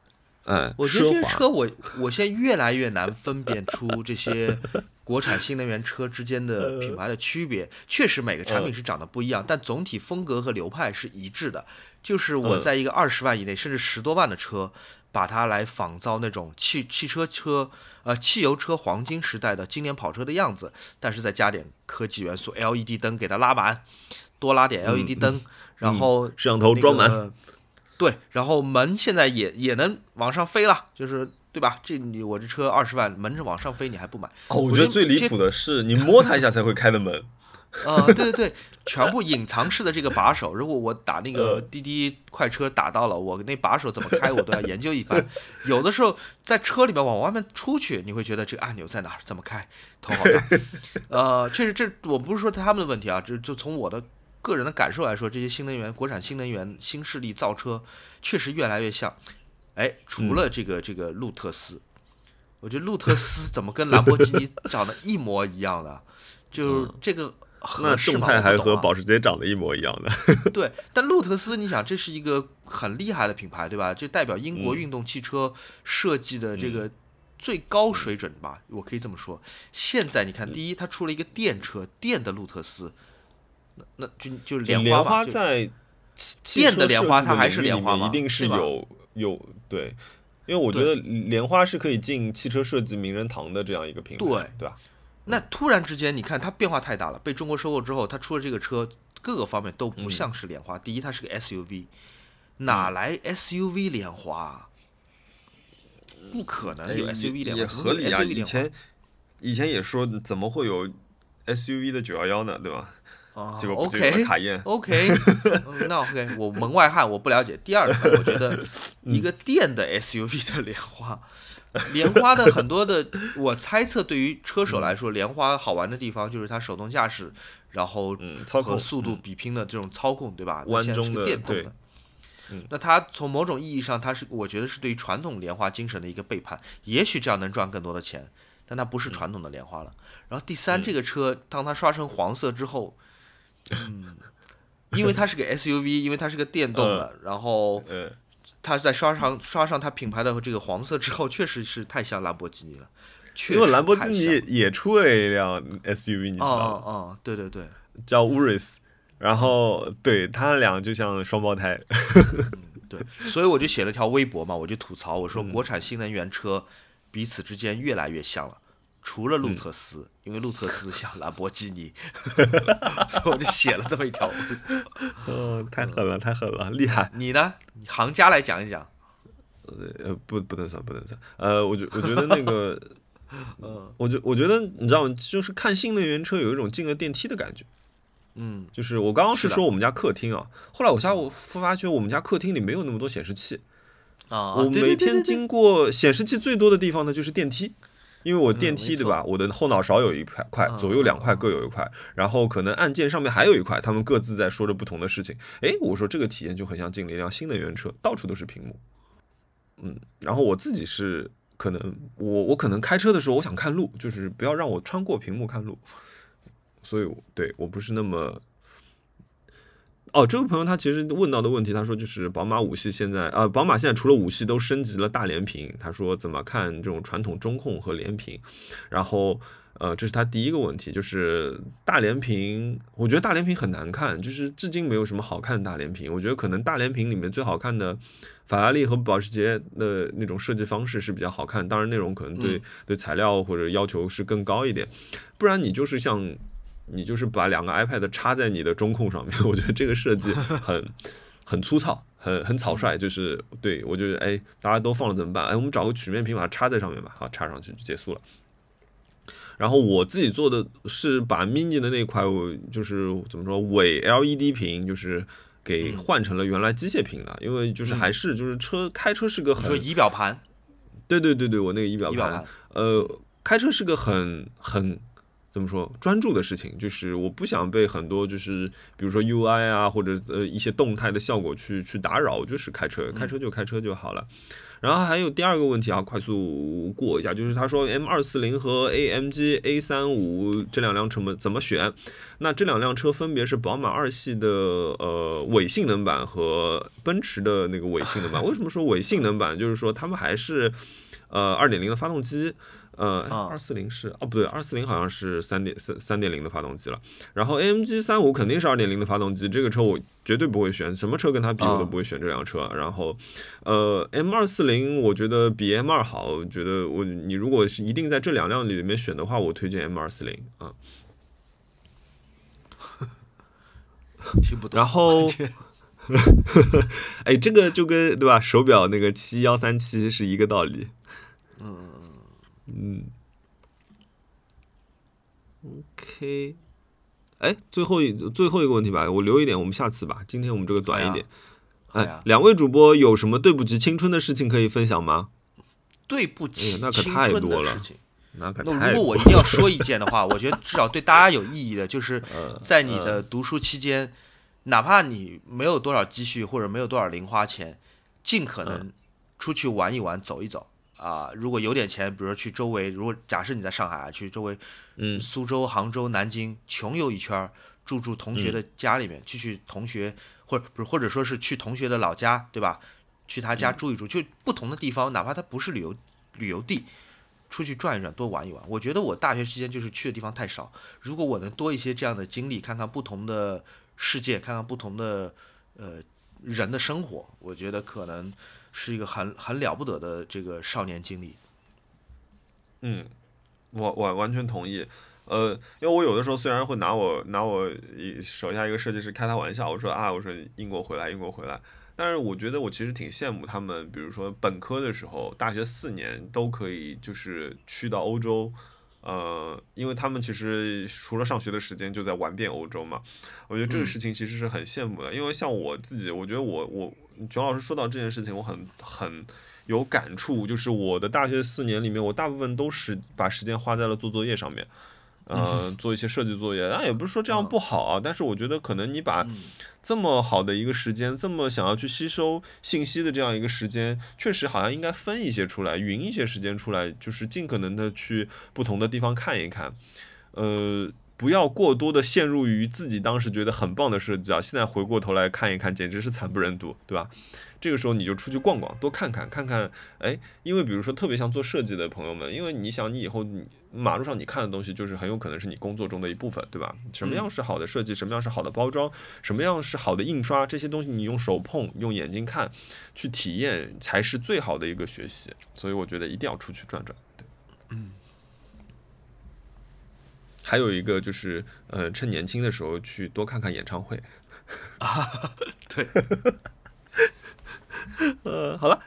哎，我觉得这些车我我现在越来越难分辨出这些国产新能源车之间的品牌的区别。确实每个产品是长得不一样，但总体风格和流派是一致的。就是我嗯在一个二十万以内，甚至十多万的车，把它来仿造那种汽汽车车呃汽油车黄金时代的经典跑车的样子，但是再加点科技元素，LED 灯给它拉满，多拉点 LED 灯，然后摄像头装满，个对，然后门现在也也能往上飞了，就是对吧？这你我这车二十万，门是往上飞，你还不买？哦，我觉得最离谱的是你摸它一下才会开的门。<laughs> 啊、对对对，全部隐藏式的这个把手，如果我打那个滴滴快车打到了，我那把手怎么开，我都要研究一番。有的时候在车里面往外面出去，你会觉得这个按钮在哪儿，怎么开，头好大。<laughs> 呃，确实这我不是说他们的问题啊，这就从我的个人的感受来说，这些新能源、国产新能源、新势力造车确实越来越像。哎，除了这个这个路特斯，我觉得路特斯怎么跟兰博基尼 <laughs> 长得一模一样的？就这个那合适吗？众泰还和保时捷长得一模一样的。<laughs> 对，但路特斯，你想，这是一个很厉害的品牌，对吧？这代表英国嗯运动汽车设计的这个最高水准吧，我可以这么说。现在你看，第一，它出了一个电车，电的路特斯，那那就就是莲莲花在电的莲花它还是莲花一定是对有有对，因为我觉得莲花是可以进汽车设计名人堂的这样一个品牌，对对吧？那突然之间，你看它变化太大了，被中国收购之后，它出了这个车，各个方面都嗯不像是莲花。第一，它是个 SUV，哪来 SUV 莲花？不可能有哎 SUV 莲花，也合理啊。以前以前也说怎么会有 SUV 的九幺幺呢，对吧？啊结果不就是，OK 卡宴 OK，嗯那 OK，我门外汉，我不了解。第二个，我觉得 <laughs> 一个电的 SUV 的莲花，莲花的很多的，我猜测对于车手来说，莲花好玩的地方就是它手动驾驶，然后嗯，和速度比拼的这种操控，对吧？现在是个中的电动的。嗯那它从某种意义上，它是我觉得是对于传统莲花精神的一个背叛。也许这样能赚更多的钱，但它不是传统的莲花了。然后第三，嗯这个车当它刷成黄色之后，嗯，因为它是个 SUV，因为它是个电动的，然后嗯，它在刷上刷上它品牌的这个黄色之后，确实是太像兰博基尼了。确因为兰博基尼也也出了一辆 SUV，你知哦道吗？哦哦，对对对，叫 Urus，然后对他俩就像双胞胎。对，所以我就写了条微博嘛，我就吐槽，我说嗯。国产新能源车彼此之间越来越像了，除了路特斯，嗯因为路特斯像兰博基尼，<laughs> 所以我就写了这么一条。哦，太狠了，太狠了，厉害。你呢？你行家来讲一讲。呃，不，不能算，不能算。呃，我觉我觉得那个，<laughs> 嗯我觉我觉得你知道吗？就是看新能源车有一种进了电梯的感觉。嗯就是我刚刚是说我们家客厅啊，后来我下我发觉我们家客厅里没有那么多显示器，啊，我对每天经过显示器最多的地方呢就是电梯。因为我电梯对吧，我的后脑勺有一块块，嗯左右两块各有一块，然后可能按键上面还有一块，他们各自在说着不同的事情。诶，我说这个体验就很像进了一辆新能源车，到处都是屏幕。嗯，然后我自己是可能我我可能开车的时候我想看路，就是不要让我穿过屏幕看路，所以我对我不是那么。哦，这位朋友他其实问到的问题，他说就是宝马五系现在啊、宝马现在除了五系都升级了大连屏，他说怎么看这种传统中控和连屏，然后呃，这是他第一个问题，就是大连屏，我觉得大连屏很难看，就是至今没有什么好看的大连屏，我觉得可能大连屏里面最好看的法拉利和保时捷的那种设计方式是比较好看，当然内容可能对、对材料或者要求是更高一点，不然你就是像。你就是把两个 iPad 插在你的中控上面，<laughs> 我觉得这个设计很很粗糙，很很草率。就是对我觉得，哎，大家都放了怎么办？哎，我们找个曲面屏把它插在上面吧，好，插上去就结束了。然后我自己做的是把 mini 的那块，我就是怎么说伪 LED 屏，就是给换成了原来机械屏的，因为就是还是就是车开车是个很仪表盘，对对对对，我那个仪表盘仪表盘，呃，开车是个很很怎么说专注的事情，就是我不想被很多就是比如说 UI 啊或者呃一些动态的效果去去打扰，就是开车开车就开车就好了。然后还有第二个问题啊，快速过一下，就是他说 M 二四零和 AMG A 三五这两辆车么怎么选？那这两辆车分别是宝马二系的呃伪性能版和奔驰的那个伪性能版。为什么说伪性能版？就是说他们还是呃二点零的发动机。呃，啊二四零是哦，不对，二四零好像是三点三三点零的发动机了。然后 AMG 三五肯定是二点零的发动机，这个车我绝对不会选，什么车跟它比我都啊不会选这辆车。然后，呃，M 二四零我觉得比 M 二好，我觉得我你如果是一定在这两辆里面选的话，我推荐 M 二四零啊。<laughs> 听不懂。然后，<laughs> 哎，这个就跟对吧手表那个七幺三七是一个道理。嗯 OK，哎，最后一最后一个问题吧，我留一点，我们下次吧。今天我们这个短一点。哎，两位主播有什么对不起青春的事情可以分享吗？对不起哎那可太多了。那如果我一定要说一件的话，<laughs> 我觉得至少对大家有意义的，就是呃在你的读书期间，哪怕你没有多少积蓄或者没有多少零花钱，尽可嗯能出去玩一玩、走一走啊。如果有点钱，比如说去周围，如果假设你在上海啊，去周围嗯苏州、杭州、南京穷游一圈儿，住住同学的嗯家里面，去去同学或者不是或者说是去同学的老家，对吧？去他嗯家住一住，就不同的地方，哪怕它不是旅游旅游地，出去转一转，多玩一玩。我觉得我大学期间就是去的地方太少，如果我能多一些这样的经历，看看不同的世界，看看不同的呃人的生活，我觉得可能是一个很很了不得的这个少年经历。嗯，我我完全同意。呃，因为我有的时候虽然会拿我拿我一手下一个设计师开他玩笑，我说啊，我说英国回来，英国回来。但是我觉得我其实挺羡慕他们，比如说本科的时候，大学四年都可以就是去到欧洲，呃，因为他们其实除了上学的时间就在玩遍欧洲嘛。我觉得这个嗯事情其实是很羡慕的，因为像我自己，我觉得我我熊老师说到这件事情，我很很有感触，就是我的大学四年里面，我大部分都是把时间花在了做作业上面。呃，做一些设计作业，那也不是说这样不好啊，但是我觉得可能你把这么好的一个时间，这么想要去吸收信息的这样一个时间，确实好像应该分一些出来，匀一些时间出来，就是尽可能的去不同的地方看一看，呃，不要过多的陷入于自己当时觉得很棒的设计啊，现在回过头来看一看，简直是惨不忍睹，对吧？这个时候你就出去逛逛，多看看，看看，哎，因为比如说特别像做设计的朋友们，因为你想你以后你马路上你看的东西，就是很有可能是你工作中的一部分，对吧？什么样是好的设计，什么样是好的包装，什么样是好的印刷，这些东西你用手碰、用眼睛看、去体验，才是最好的一个学习。所以我觉得一定要出去转转。对，嗯。还有一个就是，呃，趁年轻的时候去多看看演唱会。啊 <laughs> 对。<laughs> 呃，好了，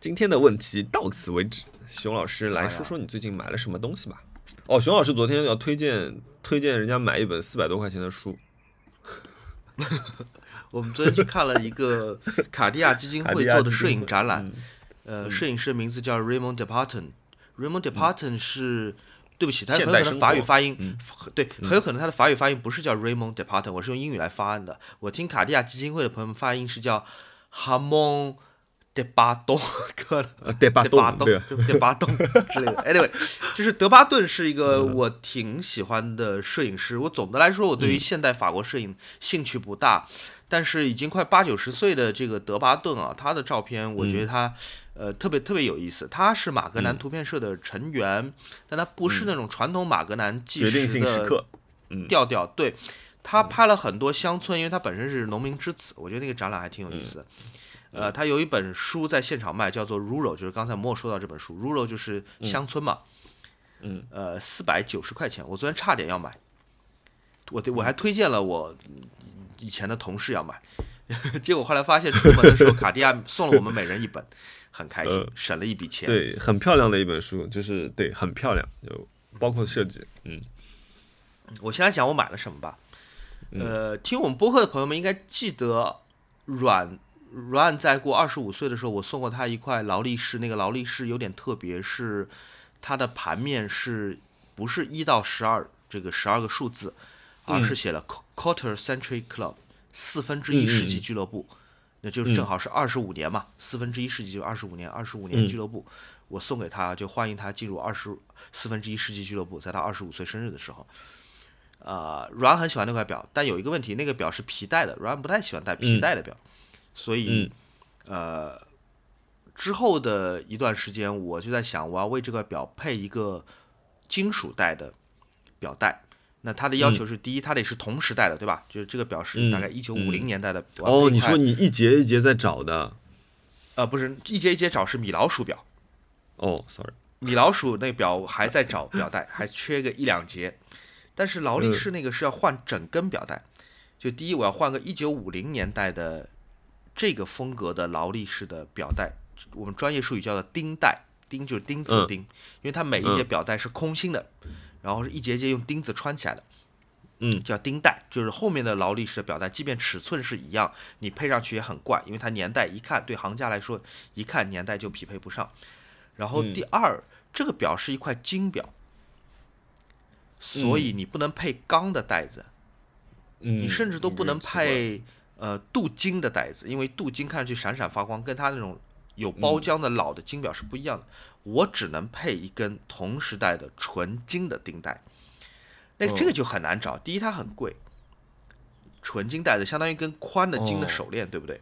今天的问题到此为止。熊老师来说说你最近买了什么东西吧。哦，熊老师昨天要推荐推荐人家买一本四百多块钱的书，<laughs> 我们昨天去看了一个卡地亚基金会做的摄影展览，嗯呃，摄影师名字叫 Raymond Departon。Raymond Departon 是，对不起，他很现代生有可能法语发音，嗯对，很有可能他的法语发音不是叫 Raymond Departon，我是用英语来发音的。我听卡地亚基金会的朋友们发音是叫 Hamon de 巴东，可能呃，对巴德巴对吧？就德巴东之类的。<laughs> Anyway，就是德巴顿是一个我挺喜欢的摄影师。我总的来说，我对于现代法国摄影兴趣不大，但是已经快八九十岁的这个德巴顿啊，他的照片我觉得他、呃特别特别有意思。他是马格南图片社的成员，但他不是那种传统马格南纪实的调调。对他拍了很多乡村，因为他本身是农民之子，我觉得那个展览还挺有意思的。呃，他有一本书在现场卖，叫做《Rural》，就是刚才莫说到这本书，《Rural》就是乡村嘛。嗯。呃，四百九十块钱，我昨天差点要买，我我还推荐了我以前的同事要买，<laughs> 结果后来发现出门的时候卡地亚送了我们每人一本，很开心呃，省了一笔钱。对，很漂亮的一本书，就是对，很漂亮，就包括设计，嗯。我先来讲我买了什么吧。嗯。呃，听我们播客的朋友们应该记得阮阮在过二十五岁的时候，我送过他一块劳力士，那个劳力士有点特别，是它的盘面是不是一到十二这个十二个数字，而是写了 quarter century club 四分之一世纪俱乐部，那就是正好是二十五年嘛，四分之一世纪就二十五年，二十五年俱乐部，我送给他，就欢迎他进入二十四分之一世纪俱乐部，在他二十五岁生日的时候。呃，阮很喜欢那块表，但有一个问题，那个表是皮带的，阮不太喜欢戴皮带的表，所以、呃，之后的一段时间，我就在想，我要为这块表配一个金属带的表带。那它的要求是，第一，它得是同时代的，对吧？就是这个表是大概一九五零年代的。哦，你说你一节一节在找的，呃，不是一节一节找是米老鼠表，哦，sorry，米老鼠那表还在找表带，还缺个一两节。但是劳力士那个是要换整根表带，就第一我要换个一九五零年代的这个风格的劳力士的表带，我们专业术语叫做钉带，钉就是钉子的钉，因为它每一节表带是空心的，然后是一节节用钉子穿起来的。嗯叫钉带，就是后面的劳力士的表带，即便尺寸是一样，你配上去也很怪，因为它年代一看对行家来说，一看年代就匹配不上。然后第二，这个表是一块金表，所以你不能配钢的带子，嗯，你甚至都不能配呃镀金的带子，因为镀金看上去闪闪发光，跟它那种有包浆的老的金表是不一样的。我只能配一根同时代的纯金的钉带，那这个就很难找。第一，它很贵，纯金带的相当于一根宽的金的哦手链，对不对？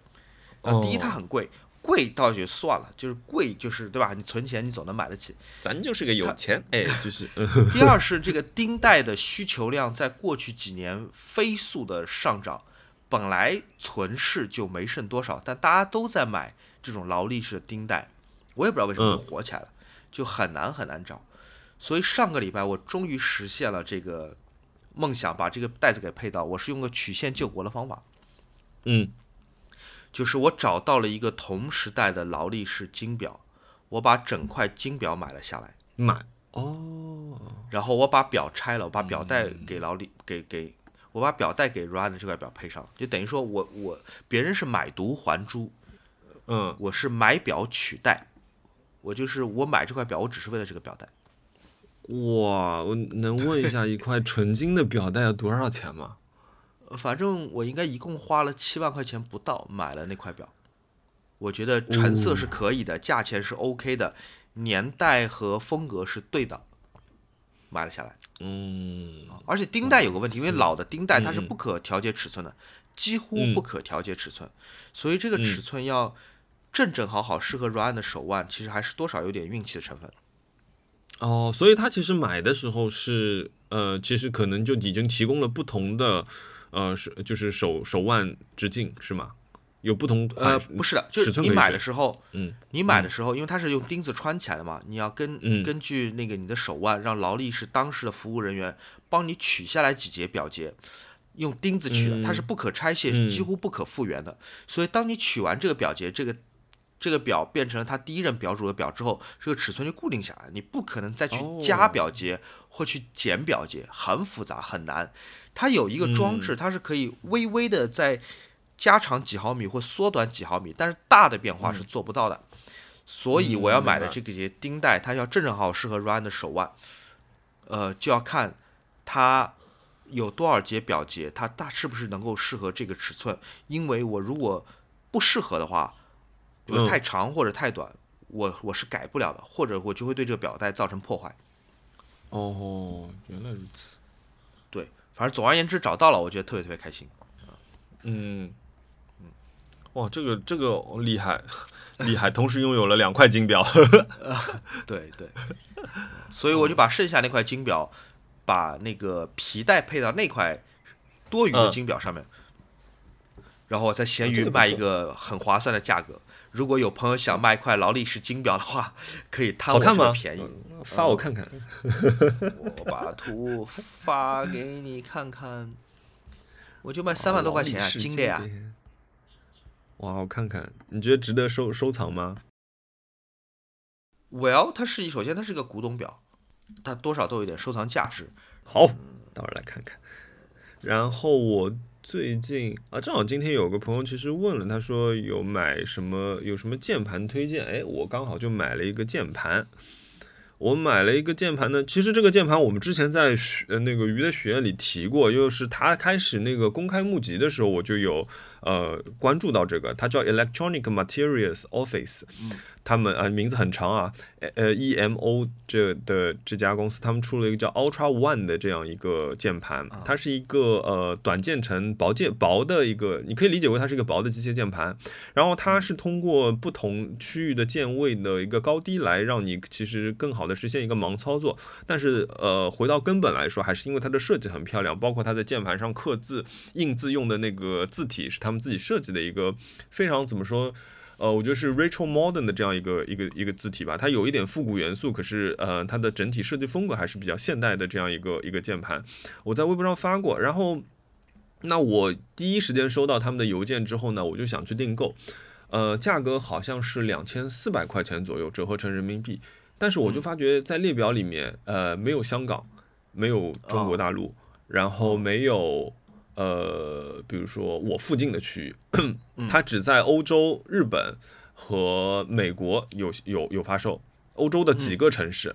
啊，第一它很贵，贵倒也就算了，就是贵就是对吧？你存钱你总能买得起。咱就是个有钱，哎，就是，嗯 <laughs> 第二是这个钉带的需求量在过去几年飞速的上涨，本来存世就没剩多少，但大家都在买这种劳力士的钉带，我也不知道为什么就火起来了，就很难很难找。所以上个礼拜我终于实现了这个梦想，把这个袋子给配到。我是用个曲线救国的方法，嗯。就是我找到了一个同时代的劳力士金表，我把整块金表买了下来。买，哦，然后我把表拆了，我把表带嗯。给劳力给给，我把表带给 Ryan 的这块表配上，就等于说我我别人是买椟还珠，嗯，我是买表取代，我就是我买这块表，我只是为了这个表带。哇，我能问一下一块纯金的表带要多少钱吗？<laughs> 呃反正我应该一共花了七万块钱不到买了那块表，我觉得成色是可以的，价钱是 OK 的，年代和风格是对的，买了下来。嗯，而且钉带有个问题，因为老的钉带它是不可调节尺寸的，几乎嗯不可调节尺寸，所以这个尺寸要正正好好适合 Ryan 的手腕，其实还是多少有点运气的成分。哦，所以他其实买的时候是，呃，其实可能就已经提供了不同的，呃，是就是手手腕直径是吗？有不同呃，不是的，就是你买的时候，嗯，你买的时候，因为它是用钉子穿起来的嘛，你要根嗯根据那个你的手腕，让劳力士当时的服务人员帮你取下来几节表节，用钉子取的，它是不可拆卸，嗯几乎不可复原的。所以当你取完这个表节，这个这个表变成了他第一任表主的表之后，这个尺寸就固定下来，你不可能再去加哦表节或去减表节，很复杂很难。它有一个装嗯置，它是可以微微的在加长几毫米或缩短几毫米，但是大的变化是做不到的。所以我要买的这个节钉带，它要正正好好适合 Ryan 的手腕，呃，就要看它有多少节表节，它大是不是能够适合这个尺寸。因为我如果不适合的话，比如嗯太长或者太短，我我是改不了的，或者我就会对这个表带造成破坏。哦，原来如此，对，反正总而言之找到了，我觉得特别特别开心。嗯，哇，这个这个厉害厉害，同时拥有了两块金表，<laughs> 对对，所以我就把剩下那块金表，把那个皮带配到那块多余的嗯金表上面，然后我在闲鱼卖一个很划算的价格。如果有朋友想卖一块劳力士金表的话，<laughs> 可以贪我便宜。嗯发我看看。<laughs> 我把图发给你看看，我就卖三万多块钱金的呀。哇，我看看，你觉得值得收收藏吗？Well，它是首先它是个古董表，它多少都有点收藏价值。好，待会儿来看看。然后我最近啊，正好今天有个朋友其实问了，他说有买什么有什么键盘推荐？哎，我刚好就买了一个键盘。我买了一个键盘呢，其实这个键盘我们之前在呃那个鱼的学院里提过，又是他开始那个公开募集的时候，我就有呃关注到这个，它叫 Electronic Materials Office。他们啊名字很长啊，呃 E M O 这的这家公司，他们出了一个叫 Ultra One 的这样一个键盘，它是一个呃短键程薄键薄的一个，你可以理解为它是一个薄的机械键盘，然后它是通过不同区域的键位的一个高低来让你其实更好的实现一个盲操作，但是呃回到根本来说，还是因为它的设计很漂亮，包括它在键盘上刻字印字用的那个字体是他们自己设计的一个非常怎么说？呃，我觉得是 retro modern 的这样一个一个一个字体吧，它有一点复古元素，可是呃，它的整体设计风格还是比较现代的这样一个一个键盘。我在微博上发过，然后那我第一时间收到他们的邮件之后呢，我就想去订购，呃，价格好像是两千四百块钱左右，折合成人民币。但是我就发觉在列表里面，呃，没有香港，没有中国大陆，然后没有。呃，比如说我附近的区域，<clears throat> 它只在欧洲、日本和美国有有有发售，欧洲的几个城市，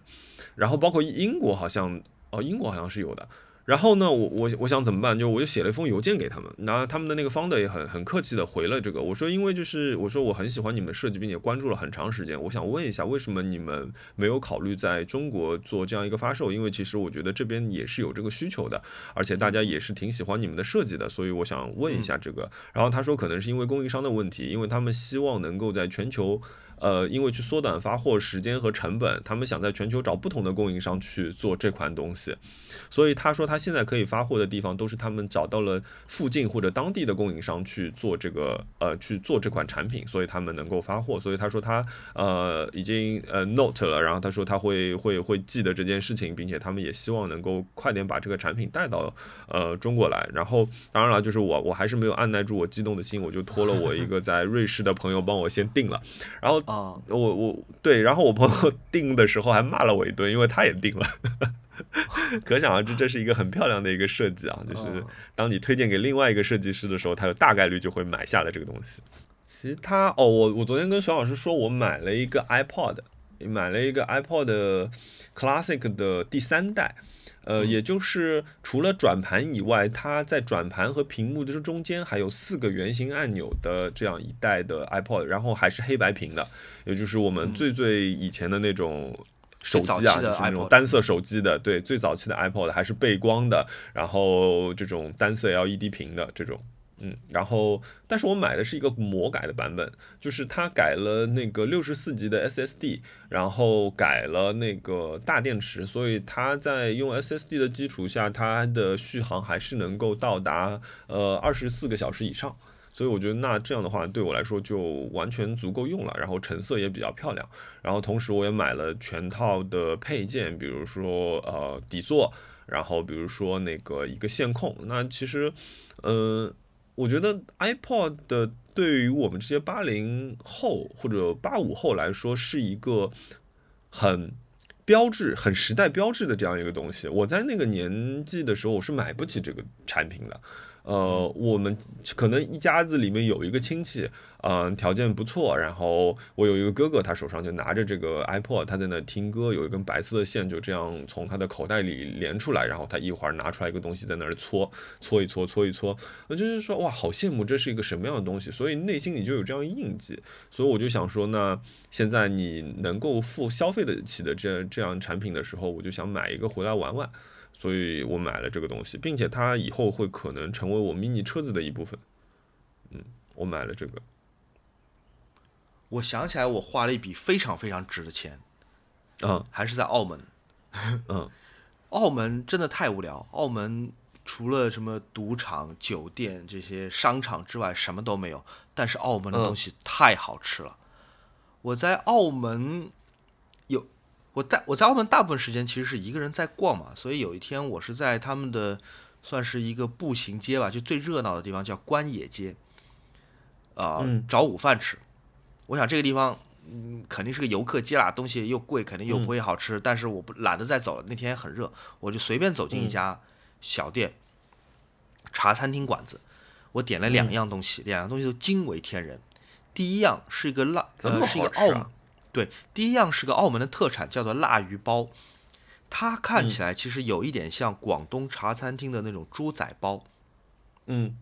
然后包括英国好像，哦，英国好像是有的。然后呢，我我我想怎么办？就我就写了一封邮件给他们，然后他们的那个 found 也很很客气的回了这个。我说，因为就是我说我很喜欢你们设计，并且关注了很长时间。我想问一下，为什么你们没有考虑在中国做这样一个发售？因为其实我觉得这边也是有这个需求的，而且大家也是挺喜欢你们的设计的，所以我想问一下这个。然后他说，可能是因为供应商的问题，因为他们希望能够在全球。呃，因为去缩短发货时间和成本，他们想在全球找不同的供应商去做这款东西，所以他说他现在可以发货的地方都是他们找到了附近或者当地的供应商去做这个呃去做这款产品，所以他们能够发货。所以他说他呃已经呃 note 了，然后他说他会会会记得这件事情，并且他们也希望能够快点把这个产品带到呃中国来。然后当然了，就是我我还是没有按耐住我激动的心，我就托了我一个在瑞士的朋友帮我先订了，然后。啊，我我对，然后我朋友 <laughs> 订的时候还骂了我一顿，因为他也订了，<laughs> 可想而知这是一个很漂亮的一个设计啊。就是当你推荐给另外一个设计师的时候，他有大概率就会买下来这个东西。其他哦，我我昨天跟熊老师说，我买了一个 iPod，买了一个 iPod Classic 的第三代。呃，也就是除了转盘以外，它在转盘和屏幕的这中间还有四个圆形按钮的这样一代的 iPod，然后还是黑白屏的，也就是我们最最以前的那种手机啊，就是那种单色手机的，对，最早期的 iPod 还是背光的，然后这种单色 LED 屏的这种。嗯，然后，但是我买的是一个魔改的版本，就是它改了那个六十四 G 的 SSD，然后改了那个大电池，所以它在用 SSD 的基础下，它的续航还是能够到达呃二十四个小时以上，所以我觉得那这样的话对我来说就完全足够用了，然后成色也比较漂亮，然后同时我也买了全套的配件，比如说呃底座，然后比如说那个一个线控，那其实，嗯。我觉得 iPod 的对于我们这些八零后或者八五后来说，是一个很标志、很时代标志的这样一个东西。我在那个年纪的时候，我是买不起这个产品的。呃，我们可能一家子里面有一个亲戚。嗯，条件不错。然后我有一个哥哥，他手上就拿着这个 iPod，他在那听歌，有一根白色的线就这样从他的口袋里连出来，然后他一会儿拿出来一个东西在那儿搓，搓一搓，搓一搓，我就是说哇，好羡慕，这是一个什么样的东西？所以内心里就有这样印记。所以我就想说，那现在你能够付消费得起的这这样产品的时候，我就想买一个回来玩玩。所以我买了这个东西，并且它以后会可能成为我 mini 车子的一部分。嗯，我买了这个。我想起来，我花了一笔非常非常值的钱，嗯，还是在澳门，嗯，<laughs> 澳门真的太无聊。澳门除了什么赌场、酒店这些商场之外，什么都没有。但是澳门的东西太好吃了。我在澳门有我在我在澳门大部分时间其实是一个人在逛嘛，所以有一天我是在他们的算是一个步行街吧，就最热闹的地方叫关野街，啊，找午饭吃。我想这个地方嗯，肯定是个游客街啦，东西又贵，肯定又不会好吃。但是我不懒得再走了，那天很热，我就随便走进一家小店，茶餐厅馆子，我点了两样东西，两样东西都惊为天人。第一样是一个辣，呃，是一个澳门，对，第一样是个澳门的特产，叫做辣鱼包。它看起来其实有一点像广东茶餐厅的那种猪仔包，嗯，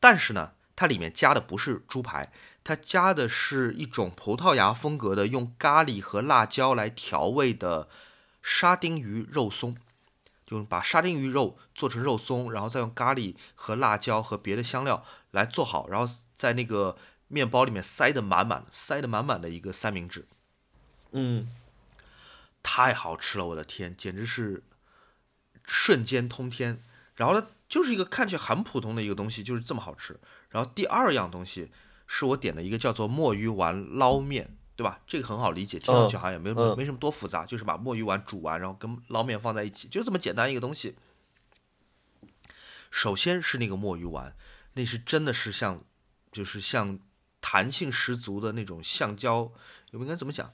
但是呢，它里面加的不是猪排，它加的是一种葡萄牙风格的用咖喱和辣椒来调味的沙丁鱼肉松，就是把沙丁鱼肉做成肉松，然后再用咖喱和辣椒和别的香料来做好，然后在那个面包里面塞得满满的，塞得满满的一个三明治，嗯。太好吃了，我的天，简直是瞬间通天。然后呢，就是一个看起来很普通的一个东西，就是这么好吃。然后第二样东西是我点的一个叫做墨鱼丸捞面，对吧？这个很好理解，听上去好像也没没什么多复杂，就是把墨鱼丸煮完，然后跟捞面放在一起，就这么简单一个东西。首先是那个墨鱼丸，那是真的是像，就是像弹性十足的那种橡胶，应该怎么讲？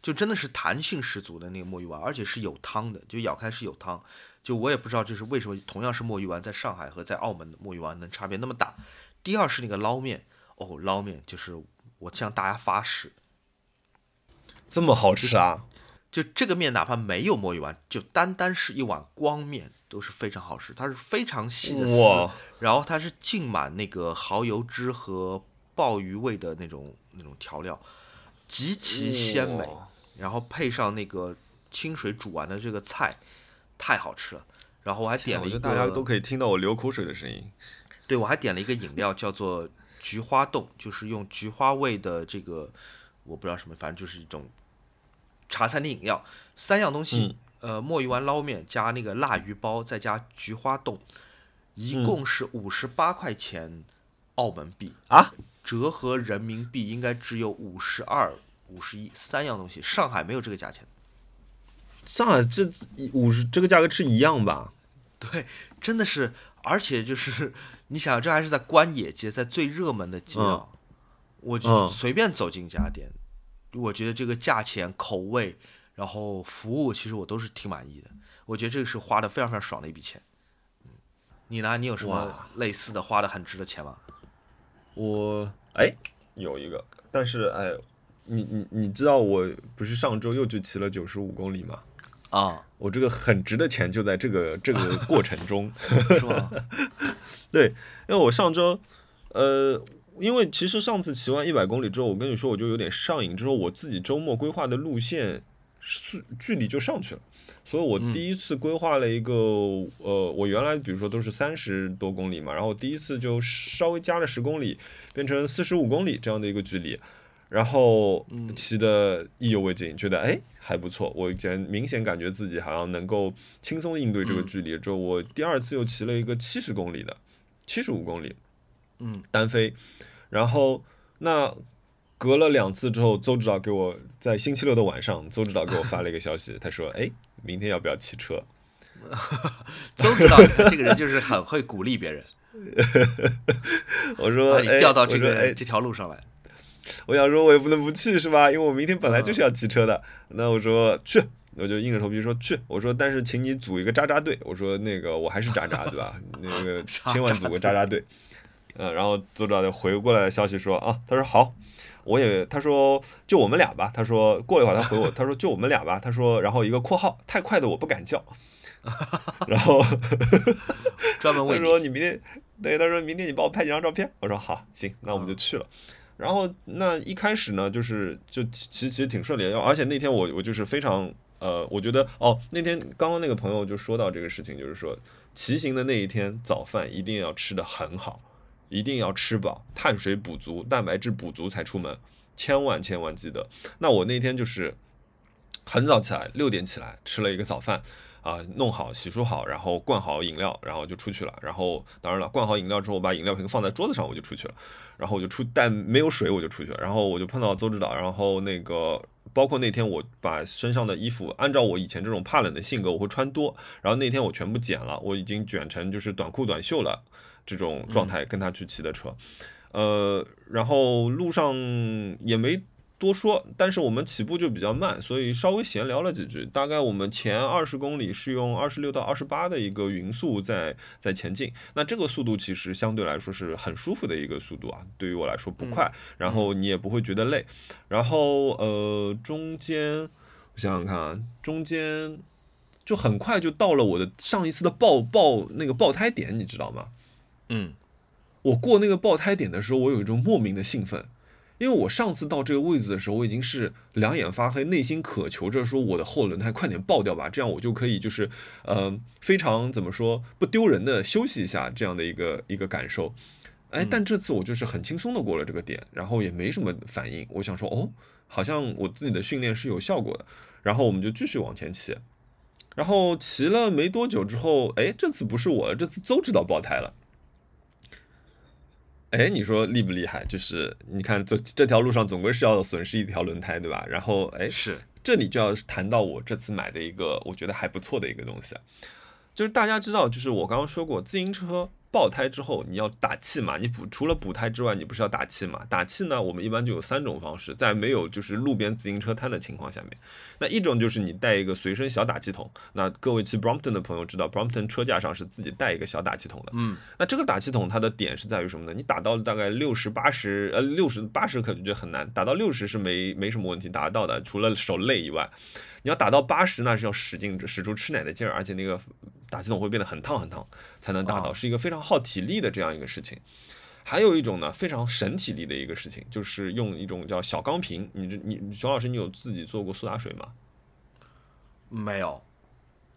就真的是弹性十足的那个墨鱼丸，而且是有汤的，就咬开是有汤。就我也不知道这是为什么，同样是墨鱼丸，在上海和在澳门的墨鱼丸能差别那么大。第二是那个捞面，哦，捞面就是我向大家发誓，这么好吃啊！就这个面哪怕没有墨鱼丸，就单单是一碗光面都是非常好吃。它是非常细的丝，然后它是浸满那个蚝油汁和鲍鱼味的那种那种调料，极其鲜美。然后配上那个清水煮完的这个菜，太好吃了。然后我还点了一个，大家都可以听到我流口水的声音。对，我还点了一个饮料，叫做菊花冻，就是用菊花味的这个，我不知道什么，反正就是一种茶餐厅饮料。三样东西，呃，墨鱼丸捞面加那个腊鱼包，再加菊花冻，一共是五十八块钱澳门币啊，折合人民币应该只有五十二。五十一三样东西，上海没有这个价钱。上海这五十这个价格是一样吧？对，真的是，而且就是 <laughs> 你想，这还是在关野街，在最热门的街啊。我就随便走进一家店，我觉得这个价钱、口味，然后服务，其实我都是挺满意的。我觉得这个是花的非常非常爽的一笔钱。你呢？你有什么类似的花的很值的钱吗？我哎，有一个，但是哎。你你你知道我不是上周又去骑了九十五公里吗？啊，我这个很值的钱就在这个 <laughs> 这个过程中，是吗？<laughs> 对，因为我上周，呃，因为其实上次骑完一百公里之后，我跟你说我就有点上瘾，之后我自己周末规划的路线是距离就上去了，所以我第一次规划了一个，呃，我原来比如说都是三十多公里嘛，然后第一次就稍微加了十公里，变成四十五公里这样的一个距离。然后骑的意犹未尽，觉得哎还不错，我觉明显感觉自己好像能够轻松应对这个距离。之后我第二次又骑了一个七十公里的，七十五公里，嗯，单飞。然后那隔了两次之后，邹指导给我在星期六的晚上，邹指导给我发了一个消息，他说：“哎，明天要不要骑车？” <laughs> 邹指导这个人就是很会鼓励别人。<laughs> 我说：“你调到这个这条路上来。”我想说，我也不能不去，是吧？因为我明天本来就是要骑车的。那我说去，我就硬着头皮说去。我说，但是请你组一个渣渣队。我说那个我还是渣渣，对吧？那个 <laughs> 千万组个渣渣队。嗯，然后组长就回过来消息说啊，他说好，我也他说就我们俩吧。他说过了一会儿他回我，他说就我们俩吧。他说然后一个括号太快的我不敢叫。<laughs> 然后专门问他说你明天对他说明天你帮我拍几张照片。我说好行，那我们就去了。然后那一开始呢，就是就其实其实挺顺利的，而且那天我我就是非常呃，我觉得哦，那天刚刚那个朋友就说到这个事情，就是说骑行的那一天早饭一定要吃的很好，一定要吃饱，碳水补足，蛋白质补足才出门，千万千万记得。那我那天就是很早起来，六点起来吃了一个早饭。啊，弄好洗漱好，然后灌好饮料，然后就出去了。然后当然了，灌好饮料之后，把饮料瓶放在桌子上，我就出去了。然后我就出，但没有水，我就出去了。然后我就碰到邹指导，然后那个包括那天我把身上的衣服，按照我以前这种怕冷的性格，我会穿多。然后那天我全部剪了，我已经卷成就是短裤短袖了这种状态，跟他去骑的车。呃，然后路上也没。多说，但是我们起步就比较慢，所以稍微闲聊了几句。大概我们前二十公里是用二十六到二十八的一个匀速在在前进，那这个速度其实相对来说是很舒服的一个速度啊，对于我来说不快，然后你也不会觉得累。然后呃，中间我想想看啊，中间就很快就到了我的上一次的爆爆那个爆胎点，你知道吗？嗯，我过那个爆胎点的时候，我有一种莫名的兴奋。因为我上次到这个位置的时候，我已经是两眼发黑，内心渴求着说我的后轮胎快点爆掉吧，这样我就可以就是呃非常怎么说不丢人的休息一下这样的一个一个感受。哎，但这次我就是很轻松的过了这个点，然后也没什么反应。我想说哦，好像我自己的训练是有效果的。然后我们就继续往前骑，然后骑了没多久之后，哎，这次不是我，这次邹指导爆胎了。哎，你说厉不厉害？就是你看这这条路上总归是要损失一条轮胎，对吧？然后哎，是这里就要谈到我这次买的一个我觉得还不错的一个东西，就是大家知道，就是我刚刚说过自行车。爆胎之后你要打气嘛？你补除了补胎之外，你不是要打气嘛？打气呢，我们一般就有三种方式，在没有就是路边自行车摊的情况下面，那一种就是你带一个随身小打气筒。那各位骑 Brompton 的朋友知道，Brompton 车架上是自己带一个小打气筒的。嗯，那这个打气筒它的点是在于什么呢？你打到大概六十八十，呃，六十八十可能就很难，打到六十是没没什么问题达到的，除了手累以外。你要打到八十，那是要使劲使出吃奶的劲儿，而且那个打气筒会变得很烫很烫，才能打到，是一个非常耗体力的这样一个事情。还有一种呢，非常省体力的一个事情，就是用一种叫小钢瓶。你这你熊老师，你有自己做过苏打水吗？没有。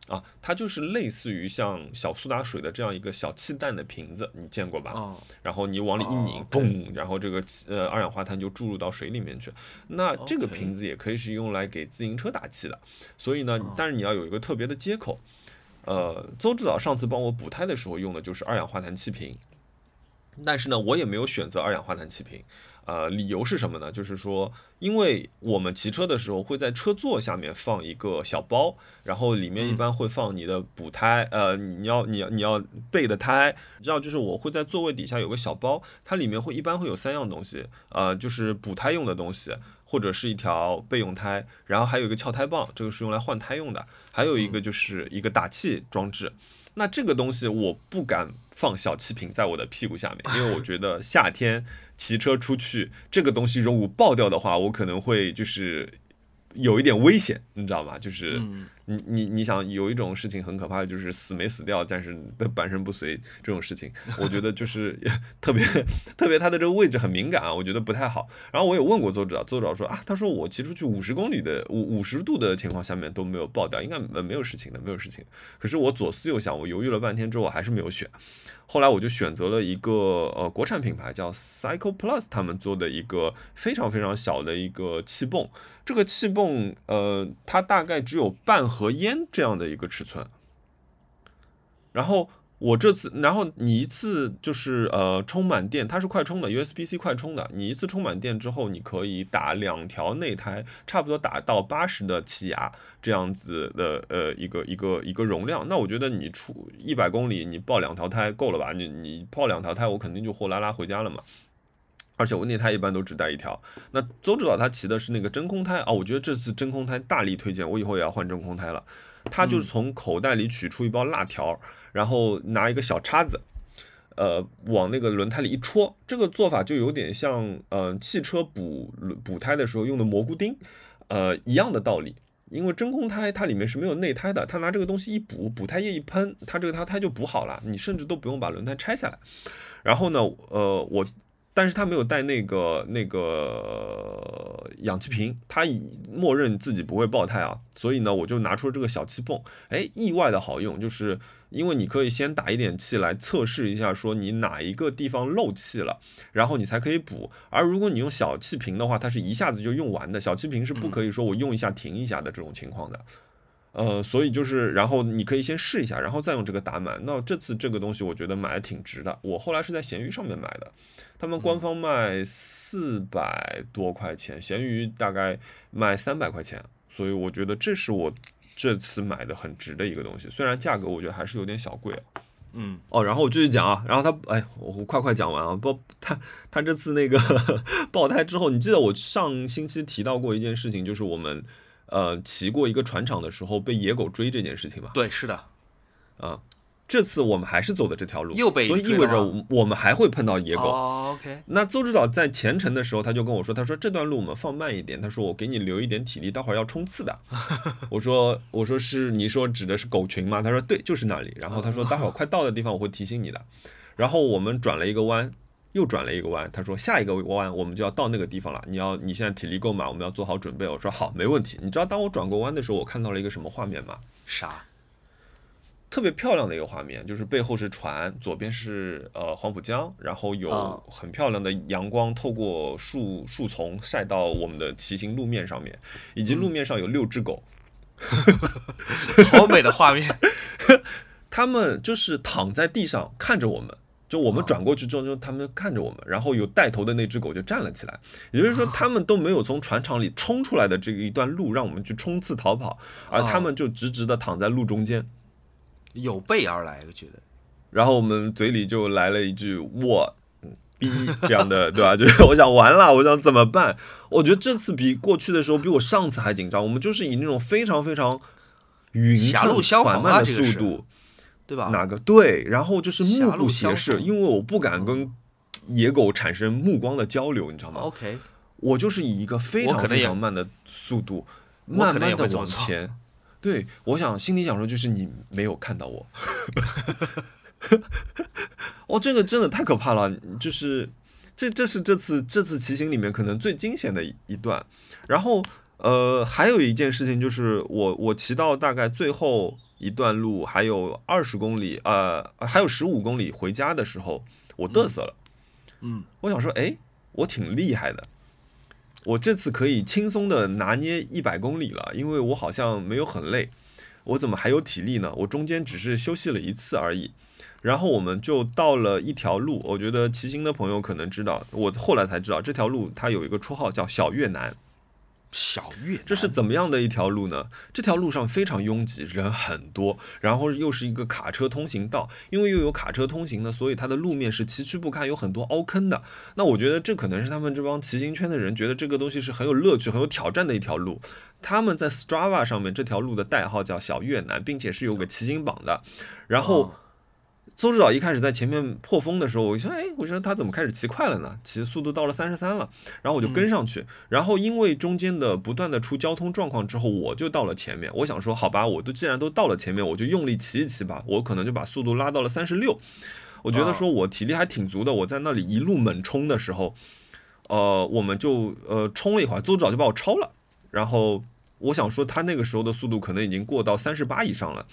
啊，它就是类似于像小苏打水的这样一个小气弹的瓶子，你见过吧？哦。然后你往里一拧，嘣，然后这个呃二氧化碳就注入到水里面去。那这个瓶子也可以是用来给自行车打气的。所以呢，但是你要有一个特别的接口。呃，邹指导上次帮我补胎的时候用的就是二氧化碳气瓶，但是呢，我也没有选择二氧化碳气瓶。呃，理由是什么呢？就是说，因为我们骑车的时候会在车座下面放一个小包，然后里面一般会放你的补胎，呃，你要你要你要备的胎，你知道，就是我会在座位底下有个小包，它里面会一般会有三样东西，呃，就是补胎用的东西，或者是一条备用胎，然后还有一个撬胎棒，这个是用来换胎用的，还有一个就是一个打气装置。那这个东西我不敢放小气瓶在我的屁股下面，因为我觉得夏天。骑车出去，这个东西如果爆掉的话，我可能会就是有一点危险，你知道吗？就是你你你想有一种事情很可怕的，就是死没死掉，但是的半身不遂这种事情，<laughs> 我觉得就是特别特别，<laughs> 它的这个位置很敏感啊，我觉得不太好。然后我也问过作者，作者说啊，他说我骑出去五十公里的五五十度的情况下面都没有爆掉，应该没有事情的，没有事情。可是我左思右想，我犹豫了半天之后，我还是没有选。后来我就选择了一个呃国产品牌叫 Cycle Plus，他们做的一个非常非常小的一个气泵。这个气泵呃，它大概只有半盒烟这样的一个尺寸。然后我这次，然后你一次就是呃充满电，它是快充的 USB-C 快充的。你一次充满电之后，你可以打两条内胎，差不多打到八十的气压。这样子的呃一个一个一个容量，那我觉得你出一百公里你爆两条胎够了吧？你你爆两条胎，我肯定就货拉拉回家了嘛。而且我内胎一般都只带一条。那邹指导他骑的是那个真空胎啊，我觉得这次真空胎大力推荐，我以后也要换真空胎了。他就是从口袋里取出一包辣条，然后拿一个小叉子，呃，往那个轮胎里一戳，这个做法就有点像呃汽车补补胎的时候用的蘑菇钉。呃，一样的道理，因为真空胎它里面是没有内胎的，它拿这个东西一补，补胎液一喷，它这个它胎就补好了，你甚至都不用把轮胎拆下来。然后呢，呃，我，但是它没有带那个那个氧气瓶，它默认自己不会爆胎啊，所以呢，我就拿出了这个小气泵，哎，意外的好用，就是。因为你可以先打一点气来测试一下，说你哪一个地方漏气了，然后你才可以补。而如果你用小气瓶的话，它是一下子就用完的。小气瓶是不可以说我用一下停一下的这种情况的。呃，所以就是，然后你可以先试一下，然后再用这个打满。那这次这个东西我觉得买的挺值的。我后来是在闲鱼上面买的，他们官方卖四百多块钱，闲鱼大概卖三百块钱，所以我觉得这是我。这次买的很值的一个东西，虽然价格我觉得还是有点小贵啊。嗯，哦，然后我继续讲啊，然后他，哎，我我快快讲完啊，不，他他这次那个 <laughs> 爆胎之后，你记得我上星期提到过一件事情，就是我们呃骑过一个船厂的时候被野狗追这件事情吧？对，是的，啊，这次我们还是走的这条路，又被所以意味着我我们还会碰到野狗。哦，OK，那邹指导在前程的时候，他就跟我说：“他说这段路我们放慢一点，他说我给你留一点体力，待会儿要冲刺的。<laughs> ”我说：“我说是你说指的是狗群吗？”他说：“对，就是那里。”然后他说：“待会儿快到的地方我会提醒你的。”然后我们转了一个弯，又转了一个弯，他说：“下一个弯我们就要到那个地方了，你要你现在体力够吗？我们要做好准备。”我说：“好，没问题。”你知道当我转过弯的时候，我看到了一个什么画面吗？啥？特别漂亮的一个画面，就是背后是船，左边是呃黄浦江，然后有哦很漂亮的阳光透过树树丛晒到我们的骑行路面上面，以及路面上有六只狗，好美的画面。<laughs> 他们就是躺在地上看着我们。就我们转过去之后，就他们看着我们，然后有带头的那只狗就站了起来，也就是说，他们都没有从船厂里冲出来的这一段路让我们去冲刺逃跑，而他们就直直的躺在路中间。有备而来，我觉得。然后我们嘴里就来了一句“我嗯逼”这样的，<laughs> 对吧？就是我想完了，我想怎么办？我觉得这次比过去的时候，比我上次还紧张。我们就是以那种非常非常匀缓慢的啊这个速度，对吧？哪个对？然后就是目不斜视，因为我不敢跟野狗产生目光的交流，你知道吗？OK，我就是以一个非常非常慢的速度，慢慢的往前。对，我想心里想说，就是你没有看到我。<laughs> 哦，这个真的太可怕了，就是这这是这次这次骑行里面可能最惊险的一一段。然后呃，还有一件事情就是我我骑到大概最后一段路还有二十公里，呃，还有十五公里回家的时候，我嘚瑟了。嗯，我想说，哎，我挺厉害的，我这次可以轻松的拿捏一百公里了，因为我好像没有很累，我怎么还有体力呢？我中间只是休息了一次而已。然后我们就到了一条路，我觉得骑行的朋友可能知道，我后来才知道这条路它有一个绰号叫小越南。小月，这是怎么样的一条路呢？这条路上非常拥挤，人很多，然后又是一个卡车通行道，因为又有卡车通行呢，所以它的路面是崎岖不堪，有很多凹坑的。那我觉得这可能是他们这帮骑行圈的人觉得这个东西是很有乐趣、很有挑战的一条路。他们在 Strava 上面这条路的代号叫小越南，并且是有个骑行榜的。然后哦邹指导一开始在前面破风的时候，我说：“哎，我说他怎么开始骑快了呢？骑速度到了三十三了。”然后我就跟上去。然后因为中间的不断的出交通状况之后，我就到了前面。我想说，好吧，我都既然都到了前面，我就用力骑一骑吧。我可能就把速度拉到了三十六。我觉得说我体力还挺足的。我在那里一路猛冲的时候，呃，我们就呃冲了一会儿，邹指导就把我超了。然后我想说，他那个时候的速度可能已经过到三十八以上了。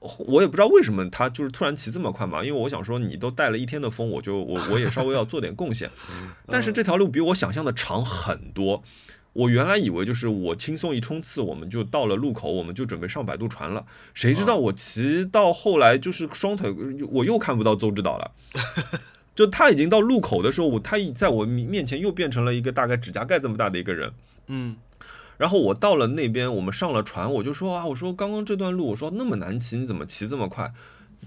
我也不知道为什么他就是突然骑这么快嘛，因为我想说你都带了一天的风，我就我我也稍微要做点贡献。<laughs> 但是这条路比我想象的长很多。我原来以为就是我轻松一冲刺，我们就到了路口，我们就准备上摆渡船了。谁知道我骑到后来就是双腿，我又看不到邹指导了。<laughs> 就他已经到路口的时候，我他在我面前又变成了一个大概指甲盖这么大的一个人。嗯，然后我到了那边，我们上了船，我就说啊，我说刚刚这段路，我说那么难骑，你怎么骑这么快？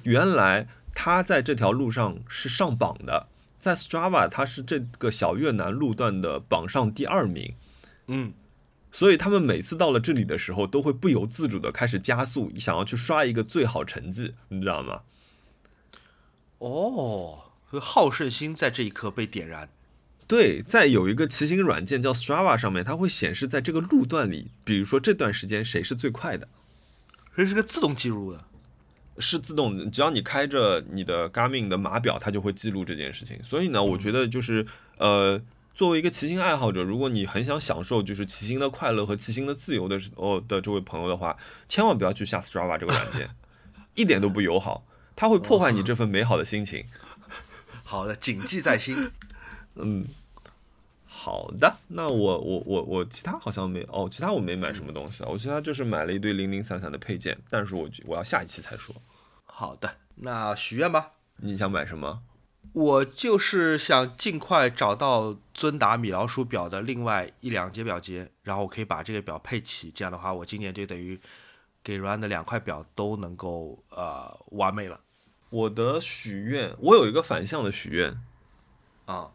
原来他在这条路上是上榜的，在 Strava 他是这个小越南路段的榜上第二名，嗯，所以他们每次到了这里的时候，都会不由自主的开始加速，想要去刷一个最好成绩，你知道吗？哦，好胜心在这一刻被点燃。对，在有一个骑行软件叫 Strava 上面，它会显示在这个路段里，比如说这段时间谁是最快的。这是个自动记录的。是自动的，只要你开着你的 Garmin 的码表，它就会记录这件事情。所以呢，我觉得就是呃，作为一个骑行爱好者，如果你很想享受就是骑行的快乐和骑行的自由的时哦的这位朋友的话，千万不要去下 Strava 这个软件，一点都不友好，它会破坏你这份美好的心情。<laughs> 好的，谨记在心。<laughs> 嗯，好的，那我我我我其他好像没哦，其他我没买什么东西啊，我其他就是买了一堆零零散散的配件，但是我我要下一期才说。好的，那许愿吧。你想买什么？我就是想尽快找到尊达米老鼠表的另外一两节表节，然后我可以把这个表配齐。这样的话，我今年就等于给 Run 的两块表都能够呃完美了。我的许愿，我有一个反向的许愿。啊，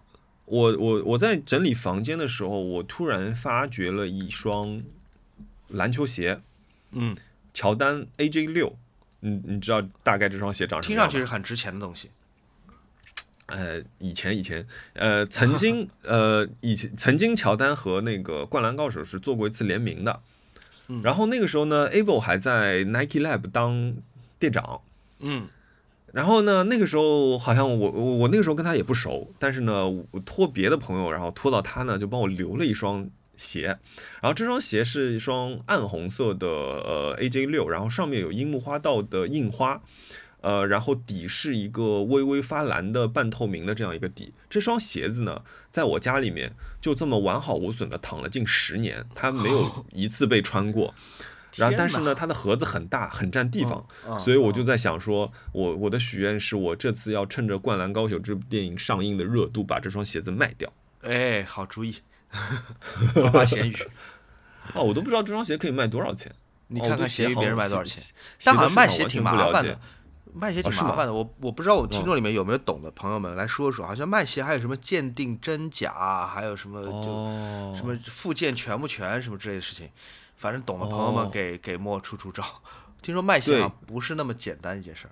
我我我在整理房间的时候，我突然发掘了一双篮球鞋，嗯，乔丹 AJ 六。你你知道大概这双鞋长什么听样听？上去是很值钱的东西。呃，以前以前，呃，曾经 <laughs> 呃，以前曾经乔丹和那个灌篮高手是做过一次联名的，嗯然后那个时候呢，Able 还在 Nike Lab 当店长，嗯然后呢，那个时候好像我我我那个时候跟他也不熟，但是呢，我托别的朋友，然后托到他呢，就帮我留了一双鞋，然后这双鞋是一双暗红色的呃 AJ 六，然后上面有樱木花道的印花。呃，然后底是一个微微发蓝的半透明的这样一个底。这双鞋子呢，在我家里面就这么完好无损的躺了近十年，它没有 <laughs> 一次被穿过。然后，但是呢，它的盒子很大，很占地方，嗯所以我就在想说，我我的许愿是我这次要趁着《灌篮高手》这部电影上映的热度，把这双鞋子卖掉。哎，好主意，花花闲鱼。哦，我都不知道这双鞋可以卖多少钱。你看看鞋别人卖多少钱？但好像卖鞋挺麻烦的。卖鞋挺麻烦的，我我不知道我听哦众里面有没有懂的朋友们来说说，好像卖鞋还有什么鉴定真假啊，还有什么就哦，什么附件全不全什么之类的事情，反正懂的朋友们哦给给莫出出招。听说卖鞋不是那么简单一件事儿。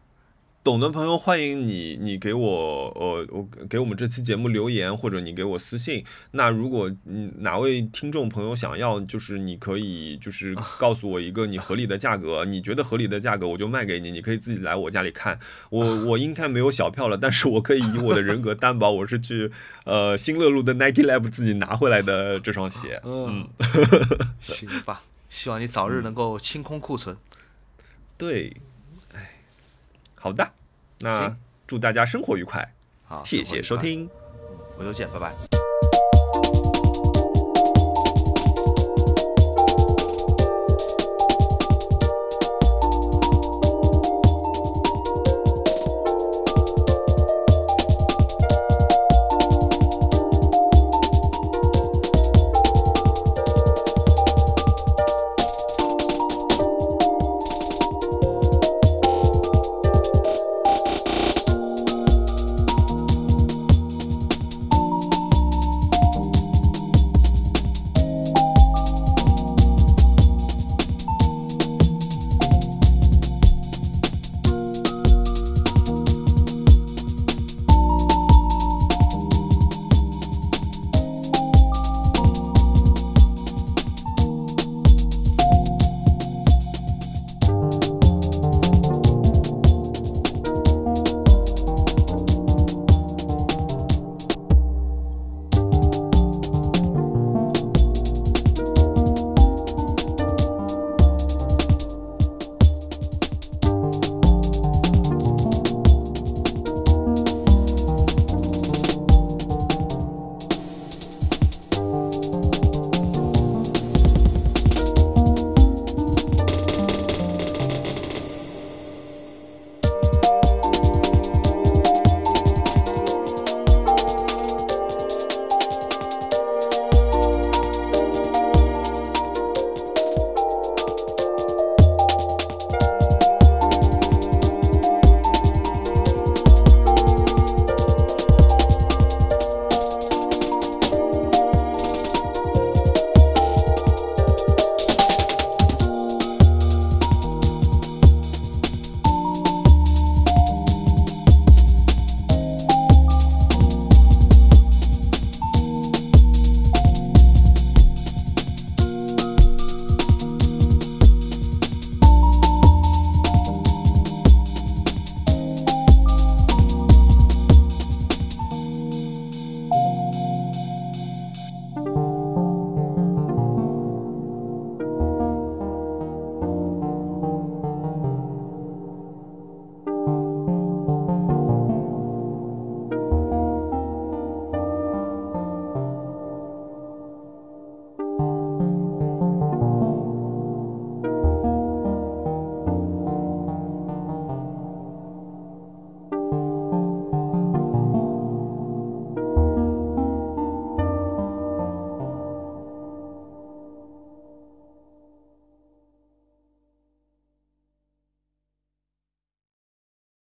懂的朋友，欢迎你，你给我呃，我给我们这期节目留言，或者你给我私信。那如果嗯哪位听众朋友想要，就是你可以就是 <laughs> 告诉我一个你合理的价格，你觉得合理的价格我就卖给你，你可以自己来我家里看。我我应该没有小票了，但是我可以以我的人格担保，我是去 <laughs> 呃新乐路的 Nike Lab 自己拿回来的这双鞋。嗯，<laughs> 行吧，希望你早日能够清空库存。对，哎，好的，那行祝大家生活愉快，好，谢谢收听。回头见，拜拜。